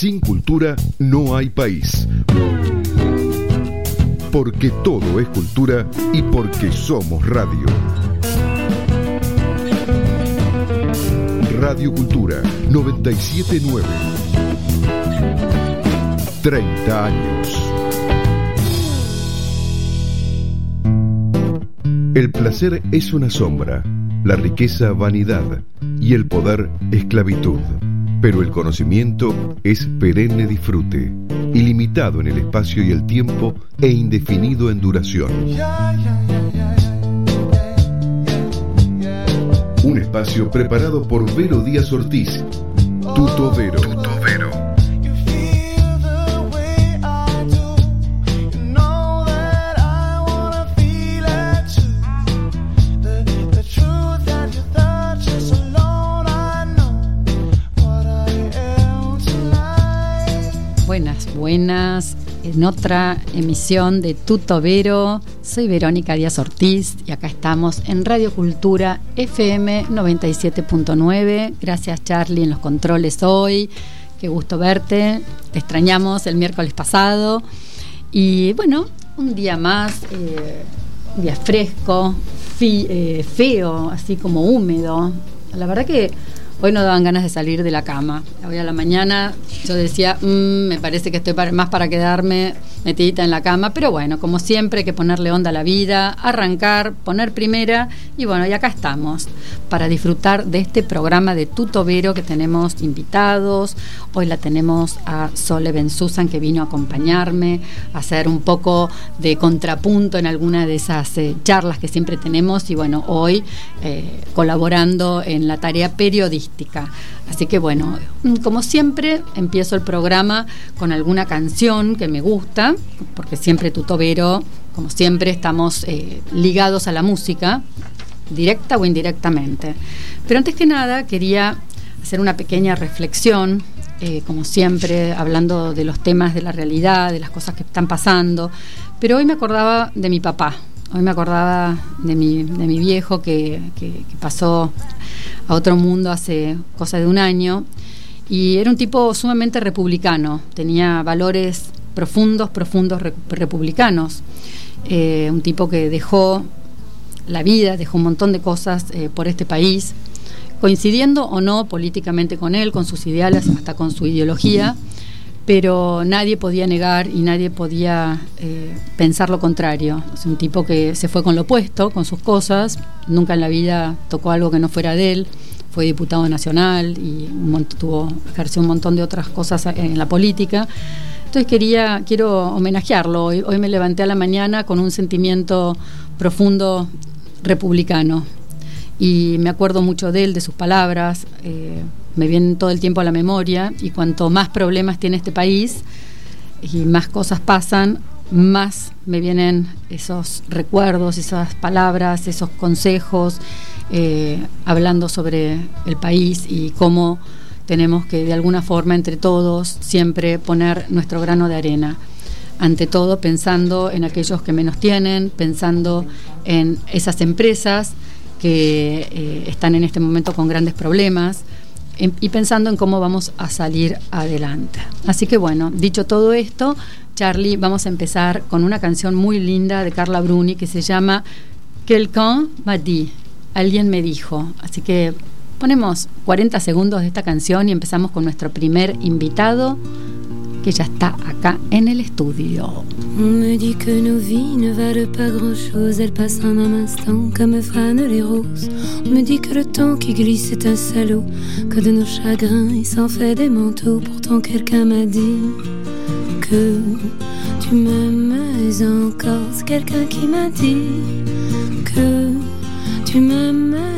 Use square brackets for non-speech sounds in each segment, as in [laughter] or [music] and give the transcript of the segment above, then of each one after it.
Sin cultura no hay país. Porque todo es cultura y porque somos radio. Radio Cultura 979. 30 años. El placer es una sombra, la riqueza vanidad y el poder esclavitud. Pero el conocimiento es perenne disfrute, ilimitado en el espacio y el tiempo e indefinido en duración. Un espacio preparado por Vero Díaz Ortiz, Tuto Vero. En otra emisión de Tuto Vero. Soy Verónica Díaz Ortiz y acá estamos en Radio Cultura FM 97.9. Gracias Charlie en los controles hoy. Qué gusto verte. Te extrañamos el miércoles pasado. Y bueno, un día más, eh, un día fresco, eh, feo, así como húmedo. La verdad que hoy no daban ganas de salir de la cama. Hoy a la mañana yo decía, "Mm, me parece que estoy más para quedarme metidita en la cama, pero bueno, como siempre hay que ponerle onda a la vida, arrancar, poner primera y bueno, y acá estamos para disfrutar de este programa de Tutovero que tenemos invitados. Hoy la tenemos a Sole Ben Susan que vino a acompañarme, a hacer un poco de contrapunto en alguna de esas eh, charlas que siempre tenemos y bueno, hoy eh, colaborando en la tarea periodística. Así que bueno, mm, como siempre, empiezo el programa con alguna canción que me gusta, porque siempre Tutovero, como siempre, estamos eh, ligados a la música, directa o indirectamente. Pero antes que nada, quería hacer una pequeña reflexión, eh, como siempre, hablando de los temas de la realidad, de las cosas que están pasando. Pero hoy me acordaba de mi papá, hoy me acordaba de mi, de mi viejo que, que- que pasó a otro mundo hace cosa de un año. Y era un tipo sumamente republicano, tenía valores profundos, profundos re- republicanos. Eh, un tipo que dejó la vida, dejó un montón de cosas eh, por este país, coincidiendo o no políticamente con él, con sus ideales, hasta con su ideología, pero nadie podía negar y nadie podía eh, pensar lo contrario. Es un tipo que se fue con lo opuesto, con sus cosas, nunca en la vida tocó algo que no fuera de él, fue diputado nacional y tuvo, ejerció un montón de otras cosas en la política. Entonces quería, quiero homenajearlo. Hoy, hoy me levanté a la mañana con un sentimiento profundo republicano y me acuerdo mucho de él, de sus palabras, eh, me vienen todo el tiempo a la memoria y cuanto más problemas tiene este país y más cosas pasan, más me vienen esos recuerdos, esas palabras, esos consejos, eh, hablando sobre el país y cómo tenemos que de alguna forma entre todos siempre poner nuestro grano de arena. Ante todo pensando en aquellos que menos tienen, pensando en esas empresas que eh, están en este momento con grandes problemas y pensando en cómo vamos a salir adelante. Así que bueno, dicho todo esto, Charlie, vamos a empezar con una canción muy linda de Carla Bruni que se llama Quelqu'un m'a dit, alguien me dijo. Así que ponemos 40 segundos de esta canción y empezamos con nuestro primer invitado que ya está acá en el estudio. On me dit que nos vies ne valent pas grand-chose, elles passent en un instant comme fanent les roses. On me dit que le temps qui glisse est un salaud, que de nos chagrins il s'en fait des manteaux. Pourtant quelqu'un m'a dit que tu m'aimes encore. C'est quelqu'un qui m'a dit que tu m'aimes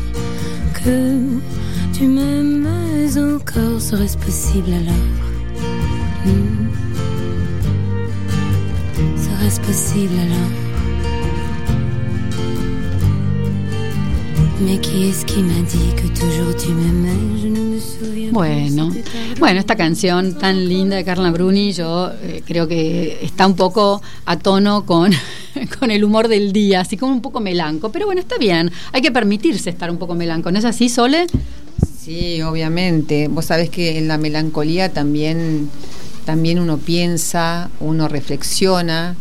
que tu m'aimes encore. Serait-ce possible alors? Hmm. Serait-ce possible alors? Bueno, bueno, esta canción tan linda de Carla Bruni, yo eh, creo que está un poco a tono con, [laughs] con el humor del día, así como un poco melanco, pero bueno, está bien, hay que permitirse estar un poco melanco, ¿no es así, Sole? Sí, obviamente. Vos sabés que en la melancolía también, también uno piensa, uno reflexiona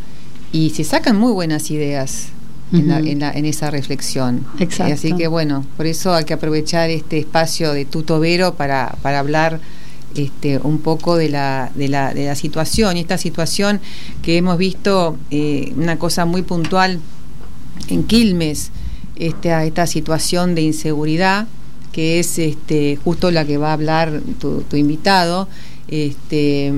y se sacan muy buenas ideas en, esa reflexión. Exacto. Así que bueno, por eso hay que aprovechar este espacio de Tutovero para, para hablar este, un poco de la, de, la, de la situación y esta situación que hemos visto, eh, una cosa muy puntual en Quilmes, esta, esta situación de inseguridad que es este, justo la que va a hablar tu, tu invitado, este,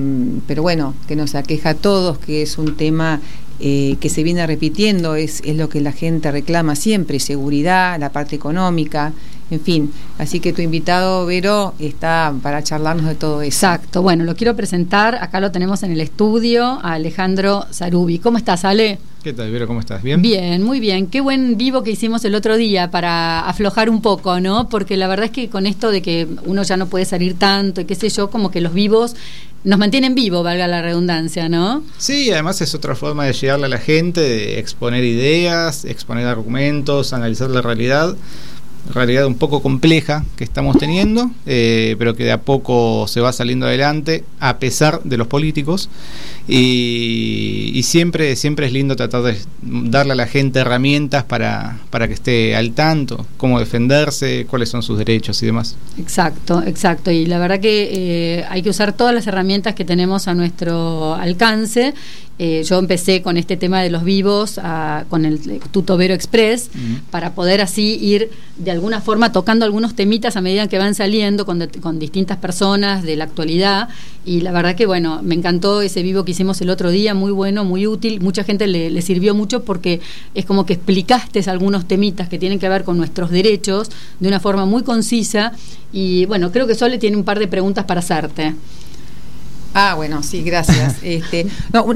pero bueno, que nos aqueja a todos, que es un tema eh, que se viene repitiendo, es, es lo que la gente reclama siempre, seguridad, la parte económica, en fin. Así que tu invitado, Vero, está para charlarnos de todo eso. Exacto, bueno, lo quiero presentar, acá lo tenemos en el estudio, a Alejandro Zarubi. ¿Cómo estás, Ale? ¿Qué tal, Vero? ¿Cómo estás? ¿Bien? Bien, muy bien. Qué buen vivo que hicimos el otro día para aflojar un poco, ¿no? Porque la verdad es que con esto de que uno ya no puede salir tanto y qué sé yo, como que los vivos nos mantienen vivo, valga la redundancia, ¿no? Sí, además es otra forma de llegarle a la gente, de exponer ideas, exponer argumentos, analizar la realidad realidad un poco compleja que estamos teniendo, eh, pero que de a poco se va saliendo adelante a pesar de los políticos. Y, siempre, siempre es lindo tratar de darle a la gente herramientas para, para que esté al tanto, cómo defenderse, cuáles son sus derechos y demás. Exacto, exacto. Y la verdad que eh, hay que usar todas las herramientas que tenemos a nuestro alcance eh, yo empecé con este tema de los vivos, con el Tutovero Express, para poder así ir de alguna forma tocando algunos temitas a medida que van saliendo con, distintas personas de la actualidad. Y la verdad que, bueno, me encantó ese vivo que hicimos el otro día, muy bueno, muy útil. Mucha gente le, sirvió mucho porque es como que explicaste algunos temitas que tienen que ver con nuestros derechos de una forma muy concisa. Y bueno, creo que Sole tiene un par de preguntas para hacerte. Ah, bueno, sí, gracias. [laughs] este,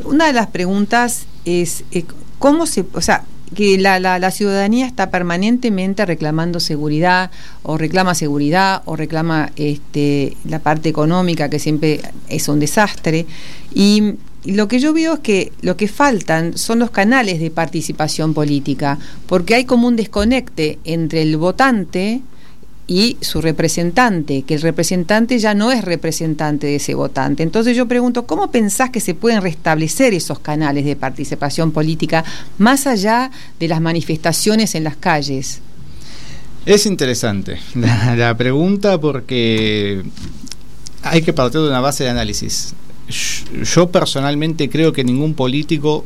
una de las preguntas es eh, cómo se, o sea, que la, la, ciudadanía está permanentemente reclamando seguridad o reclama seguridad o reclama este, la parte económica que siempre es un desastre. Y lo que yo veo es que lo que faltan son los canales de participación política porque hay como un desconecte entre el votante y su representante, que el representante ya no es representante de ese votante. Entonces yo pregunto, ¿cómo pensás que se pueden restablecer esos canales de participación política más allá de las manifestaciones en las calles? Es interesante [laughs] la, pregunta porque hay que partir de una base de análisis. Yo personalmente creo que ningún político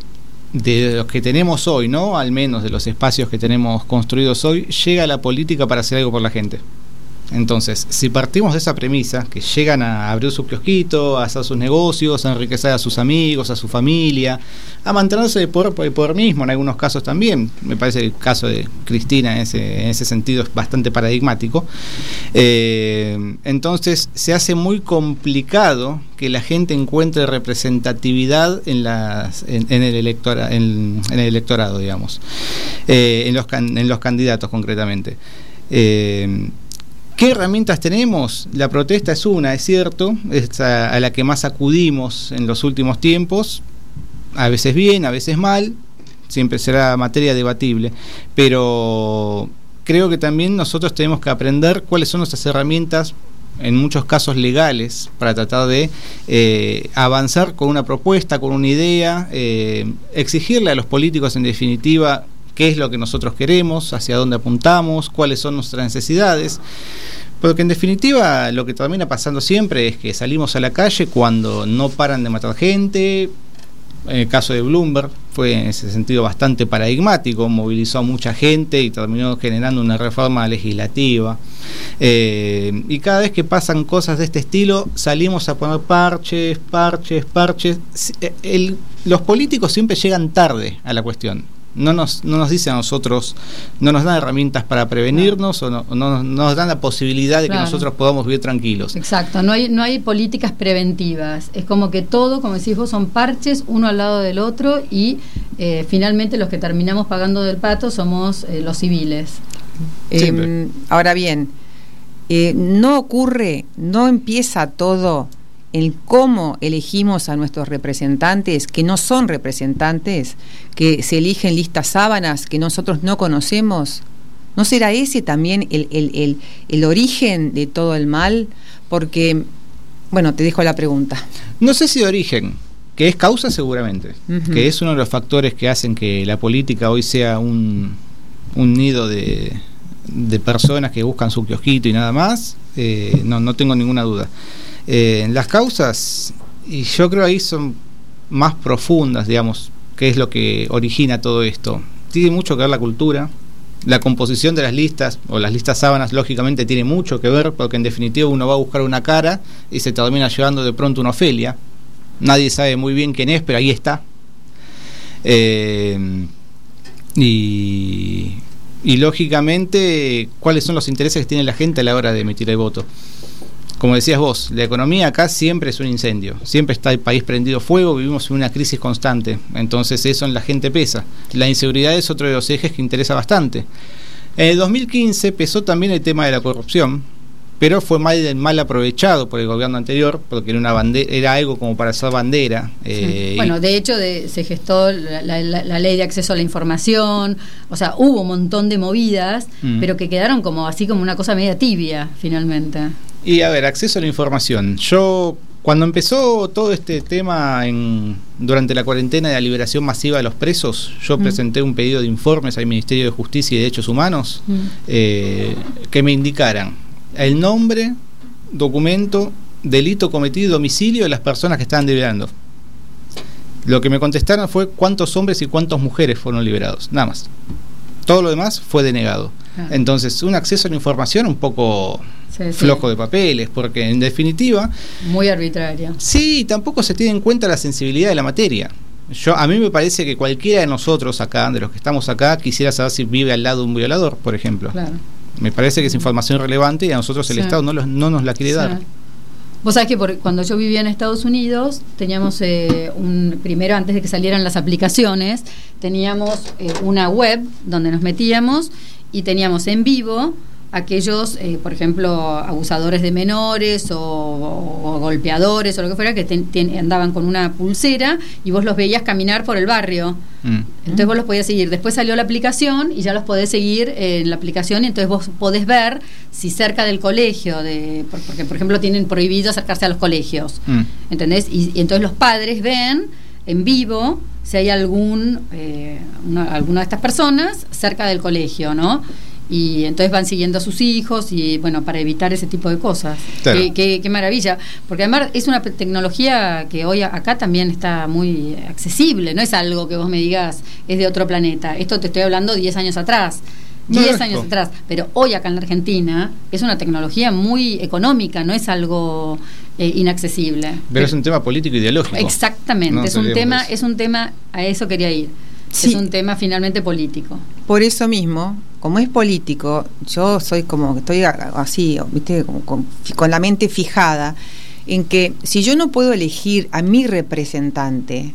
de los que tenemos hoy, ¿no? Al menos de los espacios que tenemos construidos hoy, llega la política para hacer algo por la gente. Entonces, si partimos de esa premisa, que llegan a abrir su kiosquito, a hacer sus negocios, a enriquecer a sus amigos, a su familia, a mantenerse por, por mismo en algunos casos también, me parece el caso de Cristina en ese, en ese sentido es bastante paradigmático, eh, entonces se hace muy complicado que la gente encuentre representatividad en, las, en, el, electora, en, el electorado, digamos, eh, en, los, en los candidatos concretamente. Eh, ¿Qué herramientas tenemos? La protesta es una, es cierto, es a, la que más acudimos en los últimos tiempos, a veces bien, a veces mal, siempre será materia debatible, pero creo que también nosotros tenemos que aprender cuáles son nuestras herramientas en muchos casos legales para tratar de eh, avanzar con una propuesta, con una idea, eh, exigirle a los políticos en definitiva qué es lo que nosotros queremos, hacia dónde apuntamos, cuáles son nuestras necesidades. Porque en definitiva lo que termina pasando siempre es que salimos a la calle cuando no paran de matar gente. En el caso de Bloomberg fue en ese sentido bastante paradigmático, movilizó a mucha gente y terminó generando una reforma legislativa. Eh, y cada vez que pasan cosas de este estilo, salimos a poner parches, parches, parches. los políticos siempre llegan tarde a la cuestión no nos, no nos dice a nosotros, no nos dan herramientas para prevenirnos o no, no, nos dan la posibilidad de que nosotros podamos vivir tranquilos. Exacto, no hay, no hay políticas preventivas, es como que todo, como decís vos, son parches uno al lado del otro y eh, finalmente los que terminamos pagando del pato somos eh, los civiles. Em, ahora bien, eh, no ocurre, no empieza todo el cómo elegimos a nuestros representantes, que no son representantes, que se eligen listas sábanas que nosotros no conocemos? ¿No será ese también el, el, origen de todo el mal? Porque, bueno, te dejo la pregunta. No sé si origen, que es causa seguramente, que es uno de los factores que hacen que la política hoy sea un, un nido de, de personas que buscan su kiosquito y nada más, eh, no, no tengo ninguna duda. Eh, las causas, y yo creo ahí son más profundas, digamos, qué es lo que origina todo esto. Tiene mucho que ver la cultura, la composición de las listas o las listas sábanas lógicamente tiene mucho que ver porque en definitiva uno va a buscar una cara y se termina llevando de pronto una Ofelia. Nadie sabe muy bien quién es, pero ahí está. Eh, y, y lógicamente cuáles son los intereses que tiene la gente a la hora de emitir el voto como decías vos, la economía acá siempre es un incendio, siempre está el país prendido fuego, vivimos en una crisis constante, entonces eso en la gente pesa. La inseguridad es otro de los ejes que interesa bastante. En el 2015 pesó también el tema de la corrupción, pero fue mal, mal aprovechado por el gobierno anterior, porque era, una bandera, era algo como para hacer bandera. Eh, bueno, de hecho se gestó la, ley de acceso a la información, o sea, hubo un montón de movidas, mm. pero que quedaron como así como una cosa media tibia finalmente. Y a ver, acceso a la información. Yo, cuando empezó todo este tema en, durante la cuarentena de la liberación masiva de los presos, yo mm. presenté un pedido de informes al Ministerio de Justicia y Derechos Humanos mm. eh, que me indicaran el nombre, documento, delito cometido y domicilio de las personas que estaban liberando. Lo que me contestaron fue cuántos hombres y cuántas mujeres fueron liberados, nada más. Todo lo demás fue denegado. Entonces, un acceso a la información un poco flojo de papeles, porque en definitiva... Muy arbitraria. Sí, tampoco se tiene en cuenta la sensibilidad de la materia. Yo, a mí me parece que cualquiera de nosotros acá, de los que estamos acá, quisiera saber si vive al lado de un violador, por ejemplo. Me parece que es información relevante y a nosotros el Estado no, no nos la quiere dar. Vos sabés que cuando yo vivía en Estados Unidos, teníamos eh, un, primero antes de que salieran las aplicaciones, teníamos eh, una web donde nos metíamos y teníamos en vivo aquellos, eh, por ejemplo, abusadores de menores o, golpeadores o lo que fuera, que andaban con una pulsera y vos los veías caminar por el barrio. Mm. Entonces vos los podías seguir. Después salió la aplicación y ya los podés seguir en la aplicación y entonces vos podés ver si cerca del colegio, de, porque por ejemplo tienen prohibido acercarse a los colegios. Mm. ¿Entendés? Y, entonces los padres ven en vivo si hay algún eh, alguna de estas personas cerca del colegio, ¿no? y entonces van siguiendo a sus hijos y bueno, para evitar ese tipo de cosas. Qué, maravilla, porque además es una tecnología que hoy acá también está muy accesible, no es algo que vos me digas es de otro planeta, esto te estoy hablando 10 años atrás. 10 años atrás, pero hoy acá en la Argentina es una tecnología muy económica, no es algo eh, inaccesible. Pero es un tema político ideológico. Exactamente, es un tema, es un tema, a eso quería ir. Es un tema finalmente político. Por eso mismo, como es político, yo soy como, estoy así, ¿viste? con, la mente fijada en que si yo no puedo elegir a mi representante,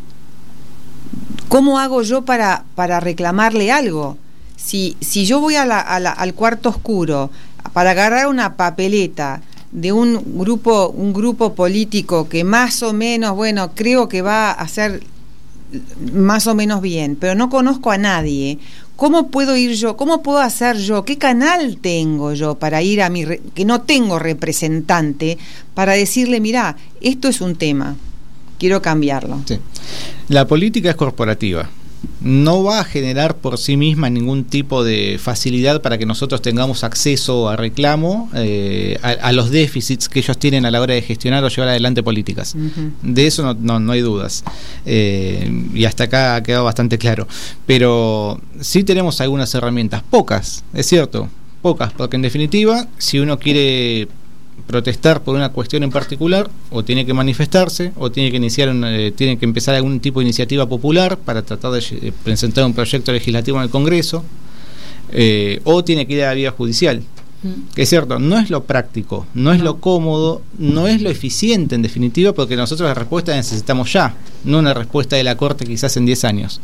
¿cómo hago yo para, para reclamarle algo? Si, si yo voy al cuarto oscuro para agarrar una papeleta de un grupo, un grupo político que más o menos, bueno, creo que va a ser más o menos bien, pero no conozco a nadie, ¿cómo puedo ir yo? ¿Cómo puedo hacer yo? ¿Qué canal tengo yo para ir a mi... que no tengo representante para decirle, mira, esto es un tema, quiero cambiarlo? La política es corporativa no va a generar por sí misma ningún tipo de facilidad para que nosotros tengamos acceso a reclamo eh, a, los déficits que ellos tienen a la hora de gestionar o llevar adelante políticas. De eso no, no, hay dudas. Eh, y hasta acá ha quedado bastante claro. Pero sí tenemos algunas herramientas, pocas, es cierto, pocas, porque en definitiva, si uno quiere protestar por una cuestión en particular, o tiene que manifestarse, o tiene que iniciar, eh, tiene que empezar algún tipo de iniciativa popular para tratar de eh, presentar un proyecto legislativo en el Congreso, eh, o tiene que ir a la vía judicial. Que es cierto, no es lo práctico, no es lo cómodo, no es lo eficiente en definitiva, porque nosotros la respuesta necesitamos ya, no una respuesta de la Corte quizás en 10 años.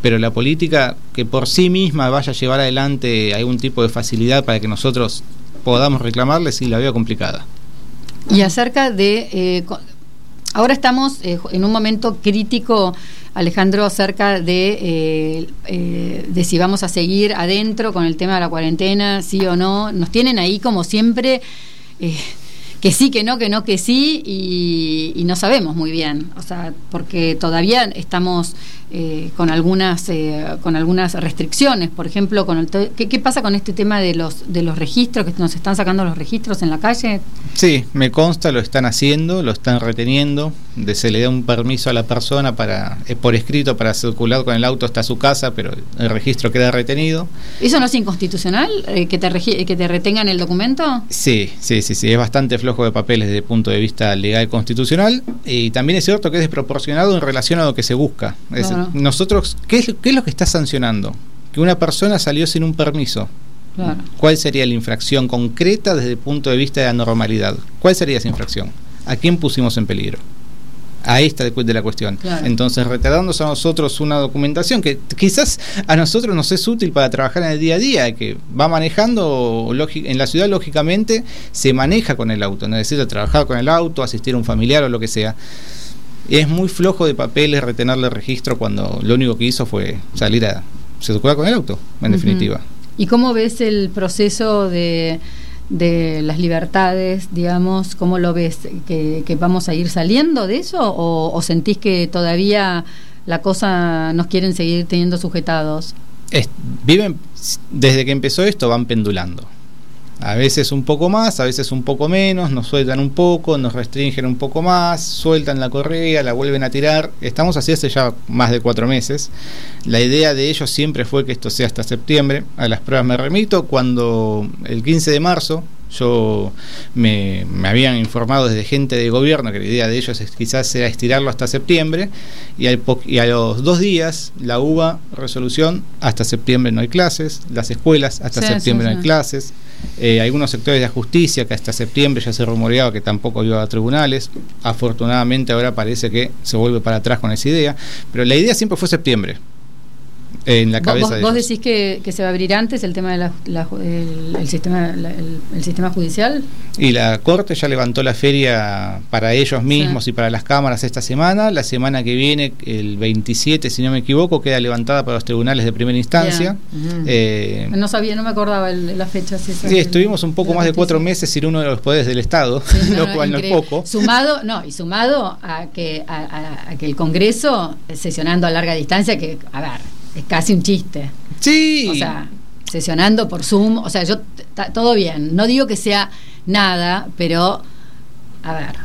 pero la política que por sí misma vaya a llevar adelante algún tipo de facilidad para que nosotros podamos reclamarle, sí la veo complicada. Y acerca de... Eh, ahora estamos eh, en un momento crítico, Alejandro, acerca de, eh, de si vamos a seguir adentro con el tema de la cuarentena, sí o no. Nos tienen ahí como siempre que sí, que no, que no, que sí, y, no sabemos muy bien, o sea, porque todavía estamos eh, con algunas eh, con algunas restricciones, por ejemplo, con el ¿qué, ¿qué, pasa con este tema de los de los registros que nos están sacando los registros en la calle? Sí, me consta, lo están haciendo, lo están reteniendo, de, se le da un permiso a la persona para eh, por escrito para circular con el auto hasta su casa, pero el registro queda retenido. ¿Eso no es inconstitucional que te que te retengan el documento? Sí, sí, sí, sí, es bastante flojo de papeles desde el punto de vista legal constitucional y también es cierto que es desproporcionado en relación a lo que se busca. Nosotros, ¿qué es, ¿qué es lo que está sancionando? Que una persona salió sin un permiso. ¿Cuál sería la infracción concreta desde el punto de vista de la normalidad? ¿Cuál sería esa infracción? ¿A quién pusimos en peligro? Ahí está de la cuestión. Entonces, retardándose a nosotros una documentación que quizás a nosotros nos es útil para trabajar en el día a día, que va manejando en la ciudad, lógicamente, se maneja con el auto, necesita trabajar con el auto, asistir a un familiar o lo que sea. Es muy flojo de papeles retenerle registro cuando lo único que hizo fue salir a circular con el auto, en definitiva. ¿Y cómo ves el proceso de de las libertades, digamos, ¿cómo lo ves? ¿Que, vamos a ir saliendo de eso o, sentís que todavía la cosa nos quieren seguir teniendo sujetados? viven, desde que empezó esto van pendulando. A veces un poco más, a veces un poco menos, nos sueltan un poco, nos restringen un poco más, sueltan la correa, la vuelven a tirar. Estamos así hace ya más de cuatro meses. La idea de ellos siempre fue que esto sea hasta septiembre. A las pruebas me remito cuando el 15 de marzo yo me, habían informado desde gente de gobierno que la idea de ellos es, quizás era estirarlo hasta septiembre y, y a los dos días la UBA resolución hasta septiembre no hay clases, las escuelas hasta septiembre no hay clases, eh, algunos sectores de la justicia que hasta septiembre ya se rumoreaba que tampoco iba a tribunales, afortunadamente ahora parece que se vuelve para atrás con esa idea, pero la idea siempre fue septiembre en la cabeza ¿Vos, de vos decís que, se va a abrir antes el tema del el, sistema, el, sistema judicial? Y la Corte ya levantó la feria para ellos mismos y para las cámaras esta semana. La semana que viene, el 27, si no me equivoco, queda levantada para los tribunales de primera instancia. Eh, no sabía, no me acordaba la fecha. sí, estuvimos un poco más de cuatro meses sin uno de los poderes del Estado, [laughs] lo cual no es poco. Sumado, no, y sumado a que, a, a que el Congreso, sesionando a larga distancia, que, a ver, es casi un chiste. Sí. O sea, sesionando por Zoom, o sea, yo, todo bien, no digo que sea nada, pero, a ver,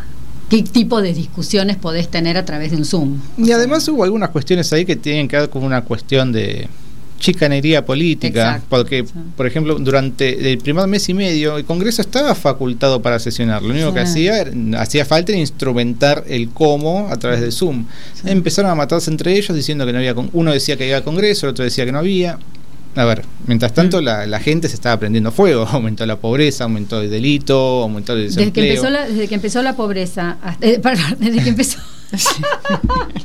¿qué tipo de discusiones podés tener a través de un Zoom? y además hubo algunas cuestiones ahí que tienen que ver con una cuestión de chicanería política, porque, por ejemplo, durante el primer mes y medio el Congreso estaba facultado para sesionar. Lo único que hacía hacía falta instrumentar el cómo a través de Zoom. Empezaron a matarse entre ellos diciendo que no había. Uno decía que había Congreso, el otro decía que no había. A ver, mientras tanto mm. la, gente se estaba prendiendo fuego, [laughs] aumentó la pobreza, aumentó el delito, aumentó el desempleo. Desde que empezó la, desde que empezó la pobreza, eh, perdón, desde que empezó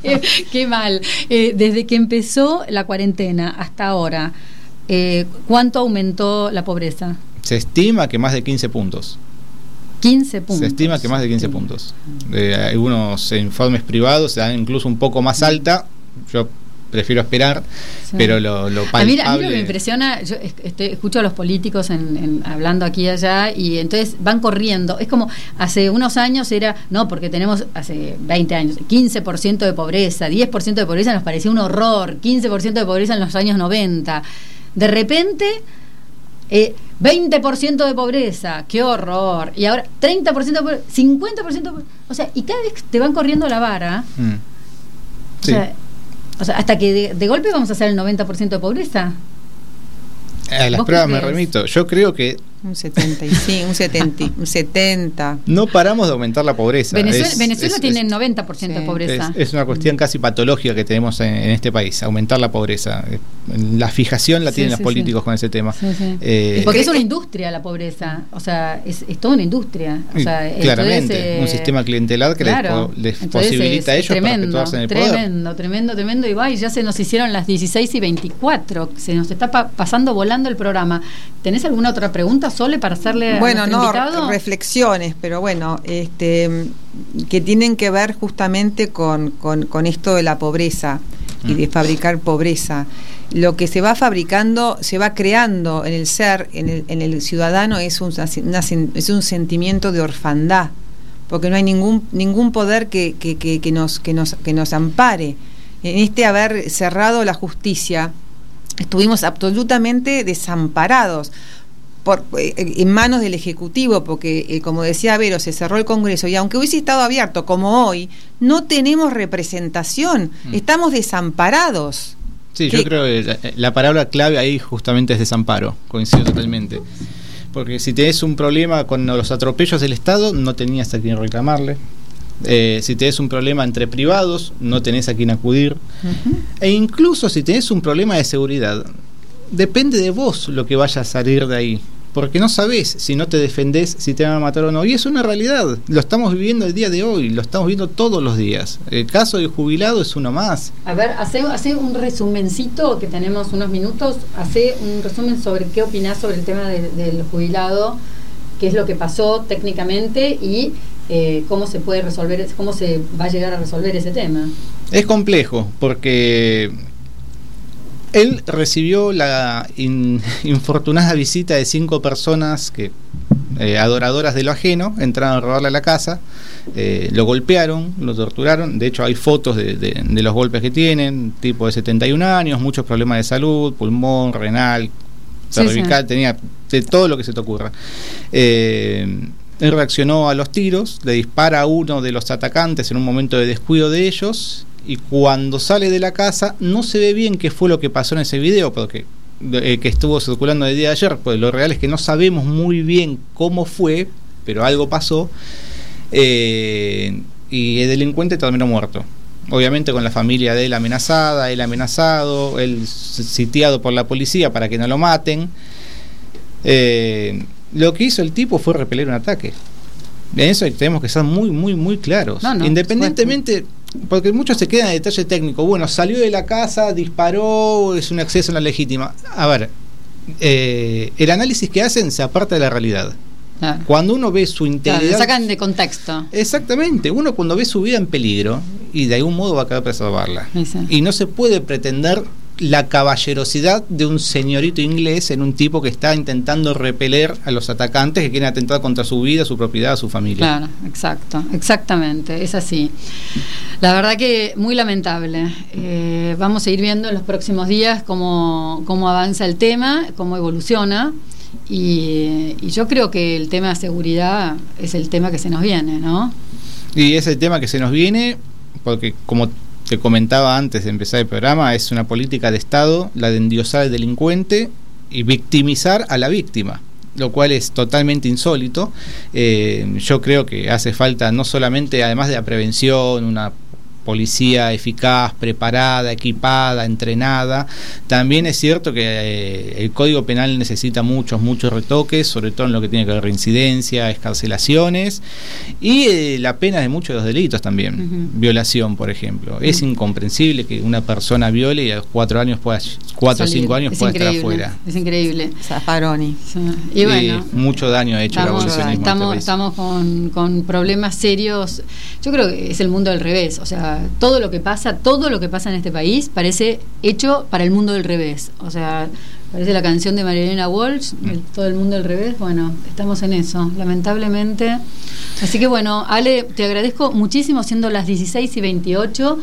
[laughs] qué, mal. Eh, desde que empezó la cuarentena hasta ahora, eh, ¿cuánto aumentó la pobreza? Se estima que más de 15 puntos. 15 puntos. Se estima que más de 15 puntos. Eh, algunos informes privados se dan incluso un poco más alta. Yo prefiero esperar, pero lo, lo A mí, lo que me impresiona, yo escucho a los políticos en, hablando aquí y allá y entonces van corriendo. Es como hace unos años era, no, porque tenemos hace 20 años, 15% de pobreza, 10% de pobreza nos parecía un horror, 15% de pobreza en los años 90. De repente... Eh, 20% de pobreza, qué horror. Y ahora 30% de pobreza, 50% de pobreza. O sea, y cada vez te van corriendo la vara. Mm. O sea, o sea, hasta que de, golpe vamos a hacer el 90% de pobreza. A las pruebas me remito. Yo creo que Un 75, un 70, un 70. No paramos de aumentar la pobreza. Venezuela, Es- Venezuela es- tiene es- 90% de pobreza. Es, es una cuestión casi patológica que tenemos en, en este país, aumentar la pobreza. La fijación la Sí, tienen sí, los sí. políticos con ese tema. Sí, sí. Eh, Porque es una industria la pobreza, o sea, es, es toda una industria. O sea, claramente, entonces, eh, un sistema clientelar que les claro, posibilita a ellos para tremendo, en el poder. tremendo, tremendo, tremendo. Y va, y ya se nos hicieron las 16 y 24. Se nos está pa- pasando volando el programa. ¿Tenés alguna otra pregunta, Sole, para hacerle Bueno, a no, invitado? reflexiones, pero bueno, este, que tienen que ver justamente con, con, con esto de la pobreza y Mm. de fabricar pobreza. Lo que se va fabricando, se va creando en el ser, en el, en el ciudadano, es un, una es un sentimiento de orfandad, porque no hay ningún, ningún poder que, que, que, que nos, que, nos, que nos ampare. En este haber cerrado la justicia, estuvimos absolutamente desamparados por, eh, en manos del Ejecutivo, porque eh, como decía Vero, se cerró el Congreso y aunque hubiese estado abierto como hoy, no tenemos representación, Mm. estamos desamparados. Sí, que- yo creo que la, la palabra clave ahí justamente es desamparo, coincido totalmente. Porque si tenés un problema con los atropellos del Estado, no tenías a quien reclamarle. Eh, si tenés un problema entre privados, no tenés a quien acudir. E incluso si tenés un problema de seguridad, depende de vos lo que vaya a salir de ahí. Porque no sabés si no te defendés, si te van a matar o no. Y es una realidad. Lo estamos viviendo el día de hoy, lo estamos viendo todos los días. El caso del jubilado es uno más. A ver, hace, hace un resumencito, que tenemos unos minutos, hace un resumen sobre qué opinás sobre el tema de- del jubilado, qué es lo que pasó técnicamente y eh, cómo se puede resolver, cómo se va a llegar a resolver ese tema. Es complejo porque él recibió la in- infortunada visita de cinco personas que eh, adoradoras de lo ajeno entraron a robarle a la casa, eh, lo golpearon, lo torturaron. De hecho, hay fotos de, de- de los golpes que tienen: tipo de 71 años, muchos problemas de salud, pulmón, renal, Sí, cervical, tenía de todo lo que se te ocurra. Eh, él reaccionó a los tiros, le dispara a uno de los atacantes en un momento de descuido de ellos y cuando sale de la casa no se ve bien qué fue lo que pasó en ese video porque eh, que estuvo circulando el día de ayer, pues lo real es que no sabemos muy bien cómo fue, pero algo pasó eh, y el delincuente terminó muerto. Obviamente con la familia de él amenazada, él amenazado, él sitiado por la policía para que no lo maten. Eh, lo que hizo el tipo fue repeler un ataque. En eso tenemos que ser muy, muy, muy claros. No, no, Independientemente, porque muchos se quedan en detalle técnico. Bueno, salió de la casa, disparó, es un acceso a la legítima. A ver, eh, el análisis que hacen se aparta de la realidad. Claro. Cuando uno ve su Claro, integridad. lo sacan de contexto. Exactamente, uno cuando ve su vida en peligro y de algún modo va a querer preservarla. Sí, sí. Y no se puede pretender la caballerosidad de un señorito inglés en un tipo que está intentando repeler a los atacantes que quieren atentar contra su vida, su propiedad, su familia. Claro, exacto, exactamente, es así. La verdad que muy lamentable. Eh, vamos a ir viendo en los próximos días cómo, cómo avanza el tema, cómo evoluciona. Y, y yo creo que el tema de seguridad es el tema que se nos viene, ¿no? Y es el tema que se nos viene, porque como te comentaba antes de empezar el programa, es una política de Estado la de endiosar al delincuente y victimizar a la víctima lo cual es totalmente insólito. Eh, yo creo que hace falta no solamente, además de la prevención, una policía eficaz, preparada, equipada, entrenada. También es cierto que eh, el Código Penal necesita muchos, muchos retoques, sobre todo en lo que tiene que ver reincidencia, escarcelaciones y eh, la pena de muchos de los delitos también. Violación, por ejemplo. Es incomprensible que una persona viole y a los cuatro años pueda, cuatro o cinco años Es pueda estar afuera. Es increíble. Sí. Y bueno. mucho daño ha hecho el Estamos, abolicionismo. en este estamos, país. estamos con, con problemas serios. Yo creo que es el mundo del revés. O sea, todo lo que pasa, todo lo que pasa en este país parece hecho para el mundo del revés. O sea, parece la canción de Marilena Walsh, el- todo el mundo del revés. Bueno, estamos en eso, lamentablemente. Así que bueno, Ale, te agradezco muchísimo, siendo las 16 y 28.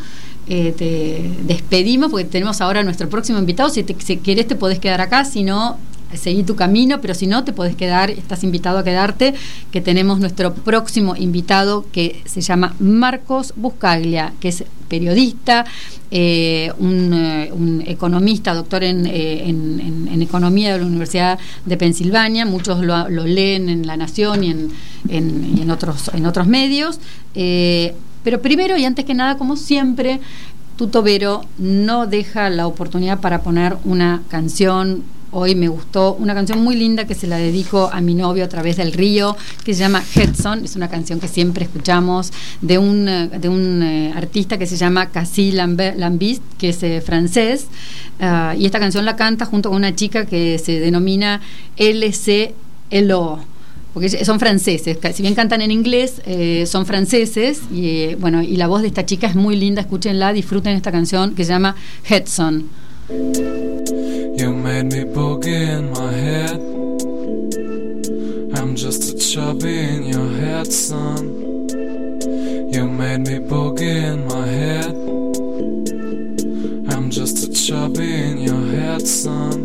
eh, te despedimos porque tenemos ahora nuestro próximo invitado. Si, te, si querés, te podés quedar acá. Si no, seguí tu camino, pero si no, te podés quedar, estás invitado a quedarte, que tenemos nuestro próximo invitado que se llama Marcos Buscaglia, que es periodista, eh, un, economista, doctor en, en, economía de la Universidad de Pensilvania, muchos lo, leen en La Nación y en, otros, en otros medios. pero primero y antes que nada, como siempre, Tuto Vero no deja la oportunidad para poner una canción. Hoy me gustó una canción muy linda que se la dedico a mi novio a través del río, que se llama Hedson. Es una canción que siempre escuchamos de un, de un eh, artista que se llama Cassie Lambist, que es eh, francés. Ah, y esta canción la canta junto con una chica que se denomina LCLO porque son franceses, si bien cantan en inglés, eh, son franceses, y eh, bueno, y la voz de esta chica es muy linda, escúchenla, disfruten esta canción que se llama Hedson. In my head. I'm just a chubby in your head, son. You made me boogie in my head. I'm just a chubby in your head, son.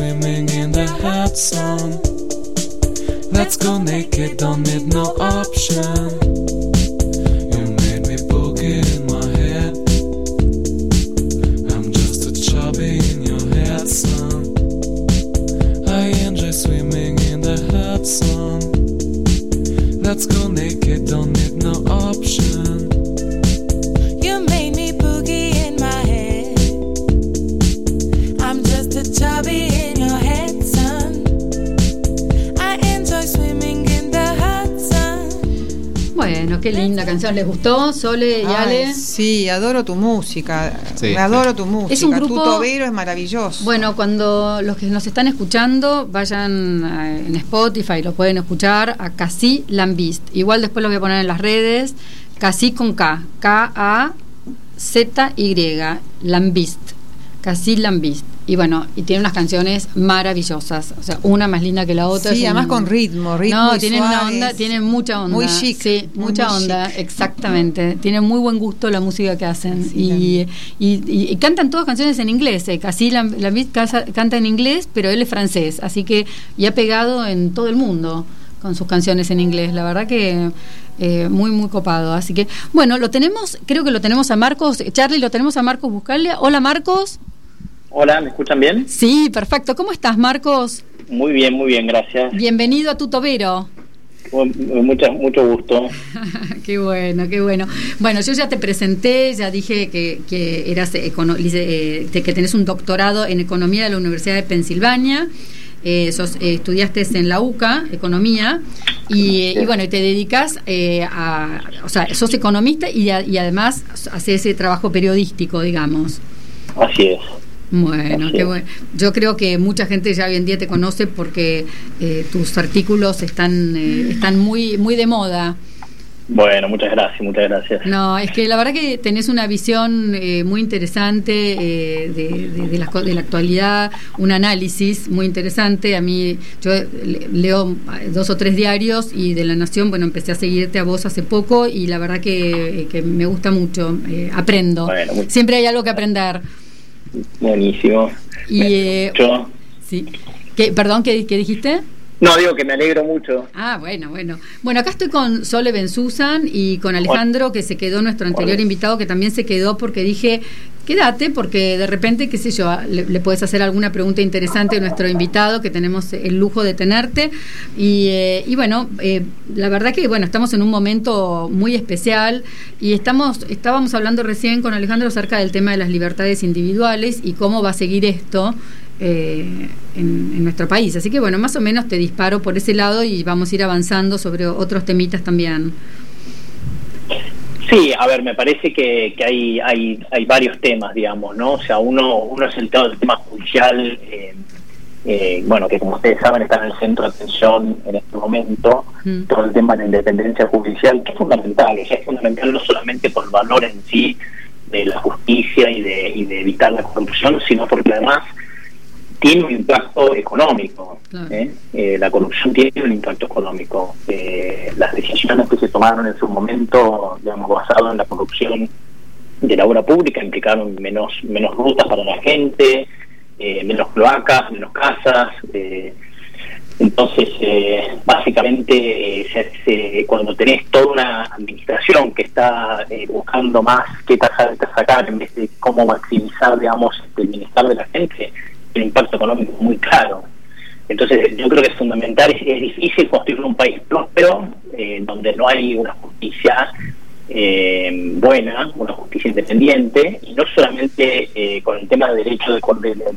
swimming in the hot sun. Let's go naked, don't need no option. ¿Les gustó? Sole y Ale. Sí, adoro tu música. adoro tu música. Es un grupo. Tu es maravilloso. Bueno, cuando los que nos están escuchando vayan en Spotify, lo pueden escuchar a Casi Lambist. Igual después lo voy a poner en las redes. Casi con K. K-A-Z-Y. Lambist. Casi Lambist. Y bueno, y tiene unas canciones maravillosas, o sea, una más linda que la otra. Sí, además con ritmo, ritmo. No, tienen una onda, tienen mucha onda. Muy chic. Sí, mucha onda, exactamente. Tienen muy buen gusto la música que hacen. y, y, cantan todas canciones en inglés. Eh. Casi la, la canta en inglés, pero él es francés, así que ya ha pegado en todo el mundo con sus canciones en inglés. La verdad que eh, muy, muy copado. Así que, bueno, lo tenemos, creo que lo tenemos a Marcos. Charlie, lo tenemos a Marcos Buscalia. Hola, Marcos. Hola, ¿me escuchan bien? Sí, perfecto. ¿Cómo estás, Marcos? Muy bien, muy bien, gracias. Bienvenido a tu tobero. Mucho, mucho gusto. [laughs] qué bueno, qué bueno. Bueno, yo ya te presenté, ya dije que, que eras eh, que tenés un doctorado en economía de la Universidad de Pensilvania. Eh, eh, estudiaste en la UCA, economía, y, bueno, te dedicas a, o sea, sos economista y, y además haces ese trabajo periodístico, digamos. Así es. Bueno, qué bueno. Yo creo que mucha gente ya hoy en día te conoce porque eh, tus artículos están, eh, están muy, muy de moda. Bueno, muchas gracias, muchas gracias. No, es que la verdad que tenés una visión eh, muy interesante eh, de, de, la, de, la, actualidad, un análisis muy interesante. A mí, yo leo dos o tres diarios y de La Nación, bueno, empecé a seguirte a vos hace poco y la verdad que, que me gusta mucho, eh, aprendo. Bueno, muy... Siempre hay algo que aprender. Buenísimo. Y, yo... Sí. ¿Qué, perdón, ¿qué, ¿qué dijiste? No, digo que me alegro mucho. Ah, bueno, bueno. Bueno, acá estoy con Sole Ben Susan y con Alejandro, que se quedó nuestro anterior invitado, que también se quedó porque dije, quédate, porque de repente, qué sé yo, le, puedes hacer alguna pregunta interesante a nuestro invitado, que tenemos el lujo de tenerte. Y, eh, y bueno, eh, la verdad que, bueno, estamos en un momento muy especial y estamos, estábamos hablando recién con Alejandro acerca del tema de las libertades individuales y cómo va a seguir esto eh, en, nuestro país. Así que bueno, más o menos te disparo por ese lado y vamos a ir avanzando sobre otros temitas también. Sí, a ver, me parece que, hay, hay, hay varios temas, digamos, ¿no? O sea, uno, uno es el, tema judicial, eh, eh, bueno, que como ustedes saben está en el centro de atención en este momento, mm. todo el tema de la independencia judicial, que es fundamental, o sea, es fundamental no solamente por el valor en sí de la justicia y de, y de evitar la corrupción, sino porque además tiene un impacto económico. ¿eh? Eh, la corrupción tiene un impacto económico. Eh, las decisiones que se tomaron en su momento, digamos, basado en la corrupción de la obra pública, implicaron menos menos rutas para la gente, menos cloacas, menos casas. entonces, básicamente, cuando tenés toda una administración que está buscando más qué tasa de sacar en vez de cómo maximizar, digamos, el bienestar de la gente, el impacto económico muy claro. Entonces, yo creo que es fundamental, es, difícil construir un país próspero eh, donde no hay una justicia eh, buena, una justicia independiente, y no solamente eh, con el tema del derecho de,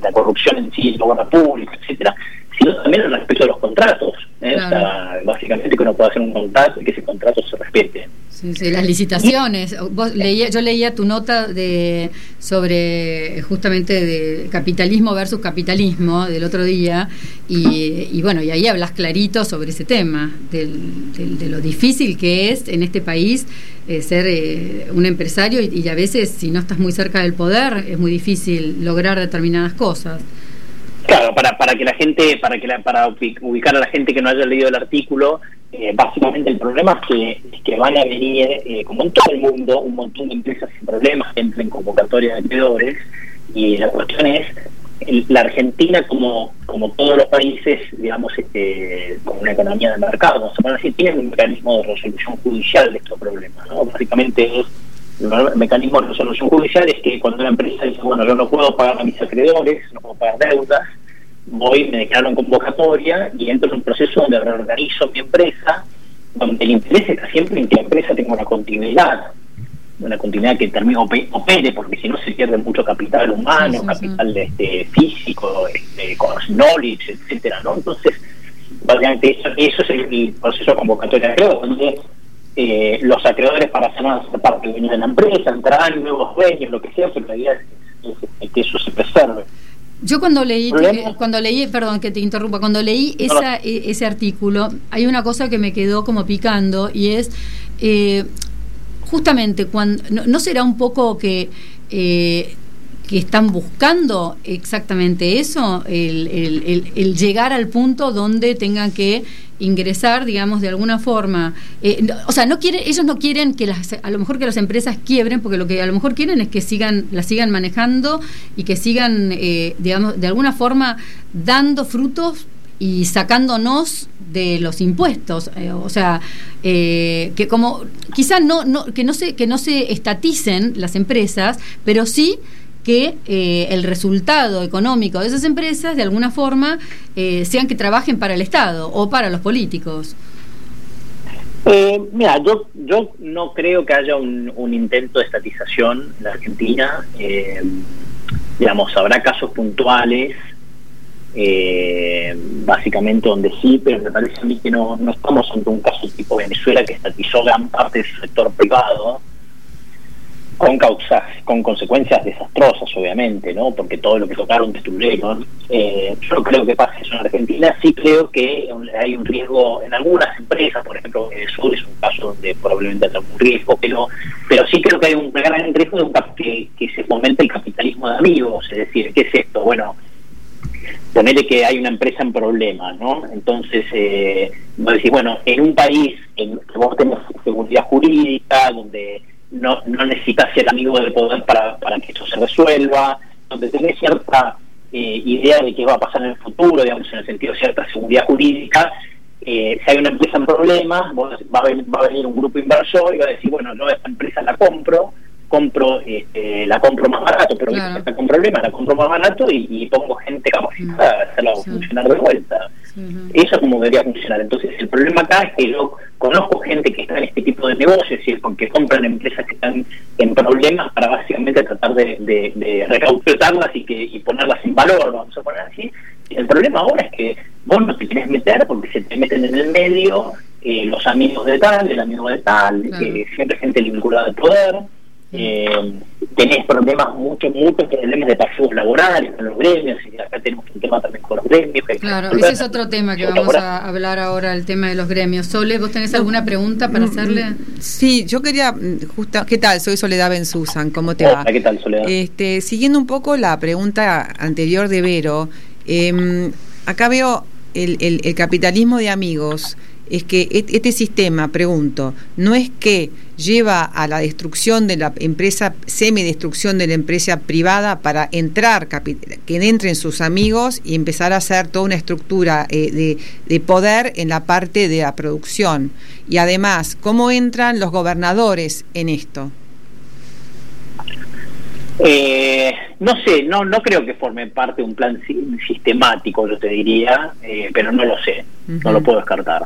la corrupción en sí, la obra pública, etcétera, sino también el respeto de los contratos. ¿eh? O sea, básicamente que uno pueda hacer un contrato y que ese contrato se respete. Sí, las licitaciones. Vos leía, yo leía tu nota de sobre justamente de capitalismo versus capitalismo del otro día y, y bueno, y ahí hablas clarito sobre ese tema, del, de lo difícil que es en este país eh, ser eh, un empresario y, y a veces si no estás muy cerca del poder es muy difícil lograr determinadas cosas. Claro, para, para que la gente, para que la, para ubicar a la gente que no haya leído el artículo, eh, básicamente el problema es que, que van a venir, eh, como en todo el mundo, un montón de empresas sin problemas que entren en convocatoria de acreedores y la cuestión es la Argentina como como todos los países digamos este, como una economía de mercado vamos a decir tiene un mecanismo de resolución judicial de estos problemas ¿no? básicamente es el mecanismo de resolución judicial es que cuando una empresa dice, bueno, yo no puedo pagar a mis acreedores, no puedo pagar deudas, voy, me declaro en convocatoria y entro en un proceso donde reorganizo mi empresa, donde el interés está siempre en que la empresa tenga una continuidad, una continuidad que termine opere, porque si no se pierde mucho capital humano, capital Este, físico, este, knowledge, etcétera, ¿no? Entonces, básicamente eso, eso es el, proceso de convocatoria de acreedores, donde eh, los acreedores para hacer parte de la empresa, entrarán nuevos dueños, lo que sea, pero la idea es, que eso se preserve. Yo cuando leí, eh, cuando leí, perdón que te interrumpa, cuando leí esa, e, ese artículo, hay una cosa que me quedó como picando y es eh, justamente cuando, no, será un poco que eh, que están buscando exactamente eso, el, el, el, llegar al punto donde tengan que ingresar, digamos, de alguna forma. Eh, o sea, no quieren, ellos no quieren que las, a lo mejor que las empresas quiebren, porque lo que a lo mejor quieren es que sigan, las sigan manejando y que sigan, eh, digamos, de alguna forma dando frutos y sacándonos de los impuestos eh, o sea que como quizás no, no que no se que no se estaticen las empresas pero sí que eh, el resultado económico de esas empresas, de alguna forma, eh, sean que trabajen para el Estado o para los políticos. Eh, mira, yo, yo no creo que haya un, intento de estatización en la Argentina. digamos, habrá casos puntuales, básicamente donde sí, pero me parece a mí que no, no estamos ante un caso tipo Venezuela que estatizó gran parte de su sector privado con causas, con consecuencias desastrosas, obviamente, ¿no? Porque todo lo que tocaron destruyeron. Eh, yo creo que pase eso en Argentina. Sí creo que hay un riesgo en algunas empresas, por ejemplo, en el sur es un caso donde probablemente haya un riesgo, pero pero sí creo que hay un gran riesgo de un, que, se fomente el capitalismo de amigos. Es decir, ¿qué es esto? Bueno, ponerle que hay una empresa en problemas, ¿no? Entonces, eh, decir, bueno, en un país en que vos tenés seguridad jurídica, donde no, no necesitas ser amigo del poder para, para que esto se resuelva, donde tenés cierta eh, idea de qué va a pasar en el futuro, digamos, en el sentido de cierta seguridad jurídica, eh, si hay una empresa en problemas, va, a venir, va a venir un grupo inversor y va a decir, bueno, yo esta empresa la compro, compro este, la compro más barato, pero claro. está con problemas, la compro más barato y, pongo gente capacitada a hacerla funcionar de vuelta. Eso es como debería funcionar. Entonces, el problema acá es que yo conozco gente que está en este tipo de negocios, y es porque compran empresas que están en problemas para básicamente tratar de, de, de y, que, y ponerlas en valor, vamos a poner así. el problema ahora es que vos no te querés meter porque se te meten en el medio eh, los amigos de tal, el amigo de tal, eh, siempre gente vinculada al poder eh, tenés problemas, muchos, muchos problemas de pasivos laborales con los gremios, y acá tenemos un tema también con los gremios. Claro, ese es otro tema que vamos a hablar ahora, el tema de los gremios. Sole, ¿vos tenés alguna pregunta para mm, hacerle? Mm, sí, yo quería, mm, justo, ¿qué tal? Soy Soledad Susan ¿cómo te va? ¿qué tal, Soledad? Este, siguiendo un poco la pregunta anterior de Vero, eh, acá veo el, el, el capitalismo de amigos es que este sistema, pregunto, no es que lleva a la destrucción de la empresa, semidestrucción de la empresa privada para entrar, que entren sus amigos y empezar a hacer toda una estructura eh, de, de, poder en la parte de la producción. Y además, ¿cómo entran los gobernadores en esto? Eh, no sé, no no creo que forme parte de un plan sistemático, yo te diría, eh, pero no lo sé, no lo puedo descartar.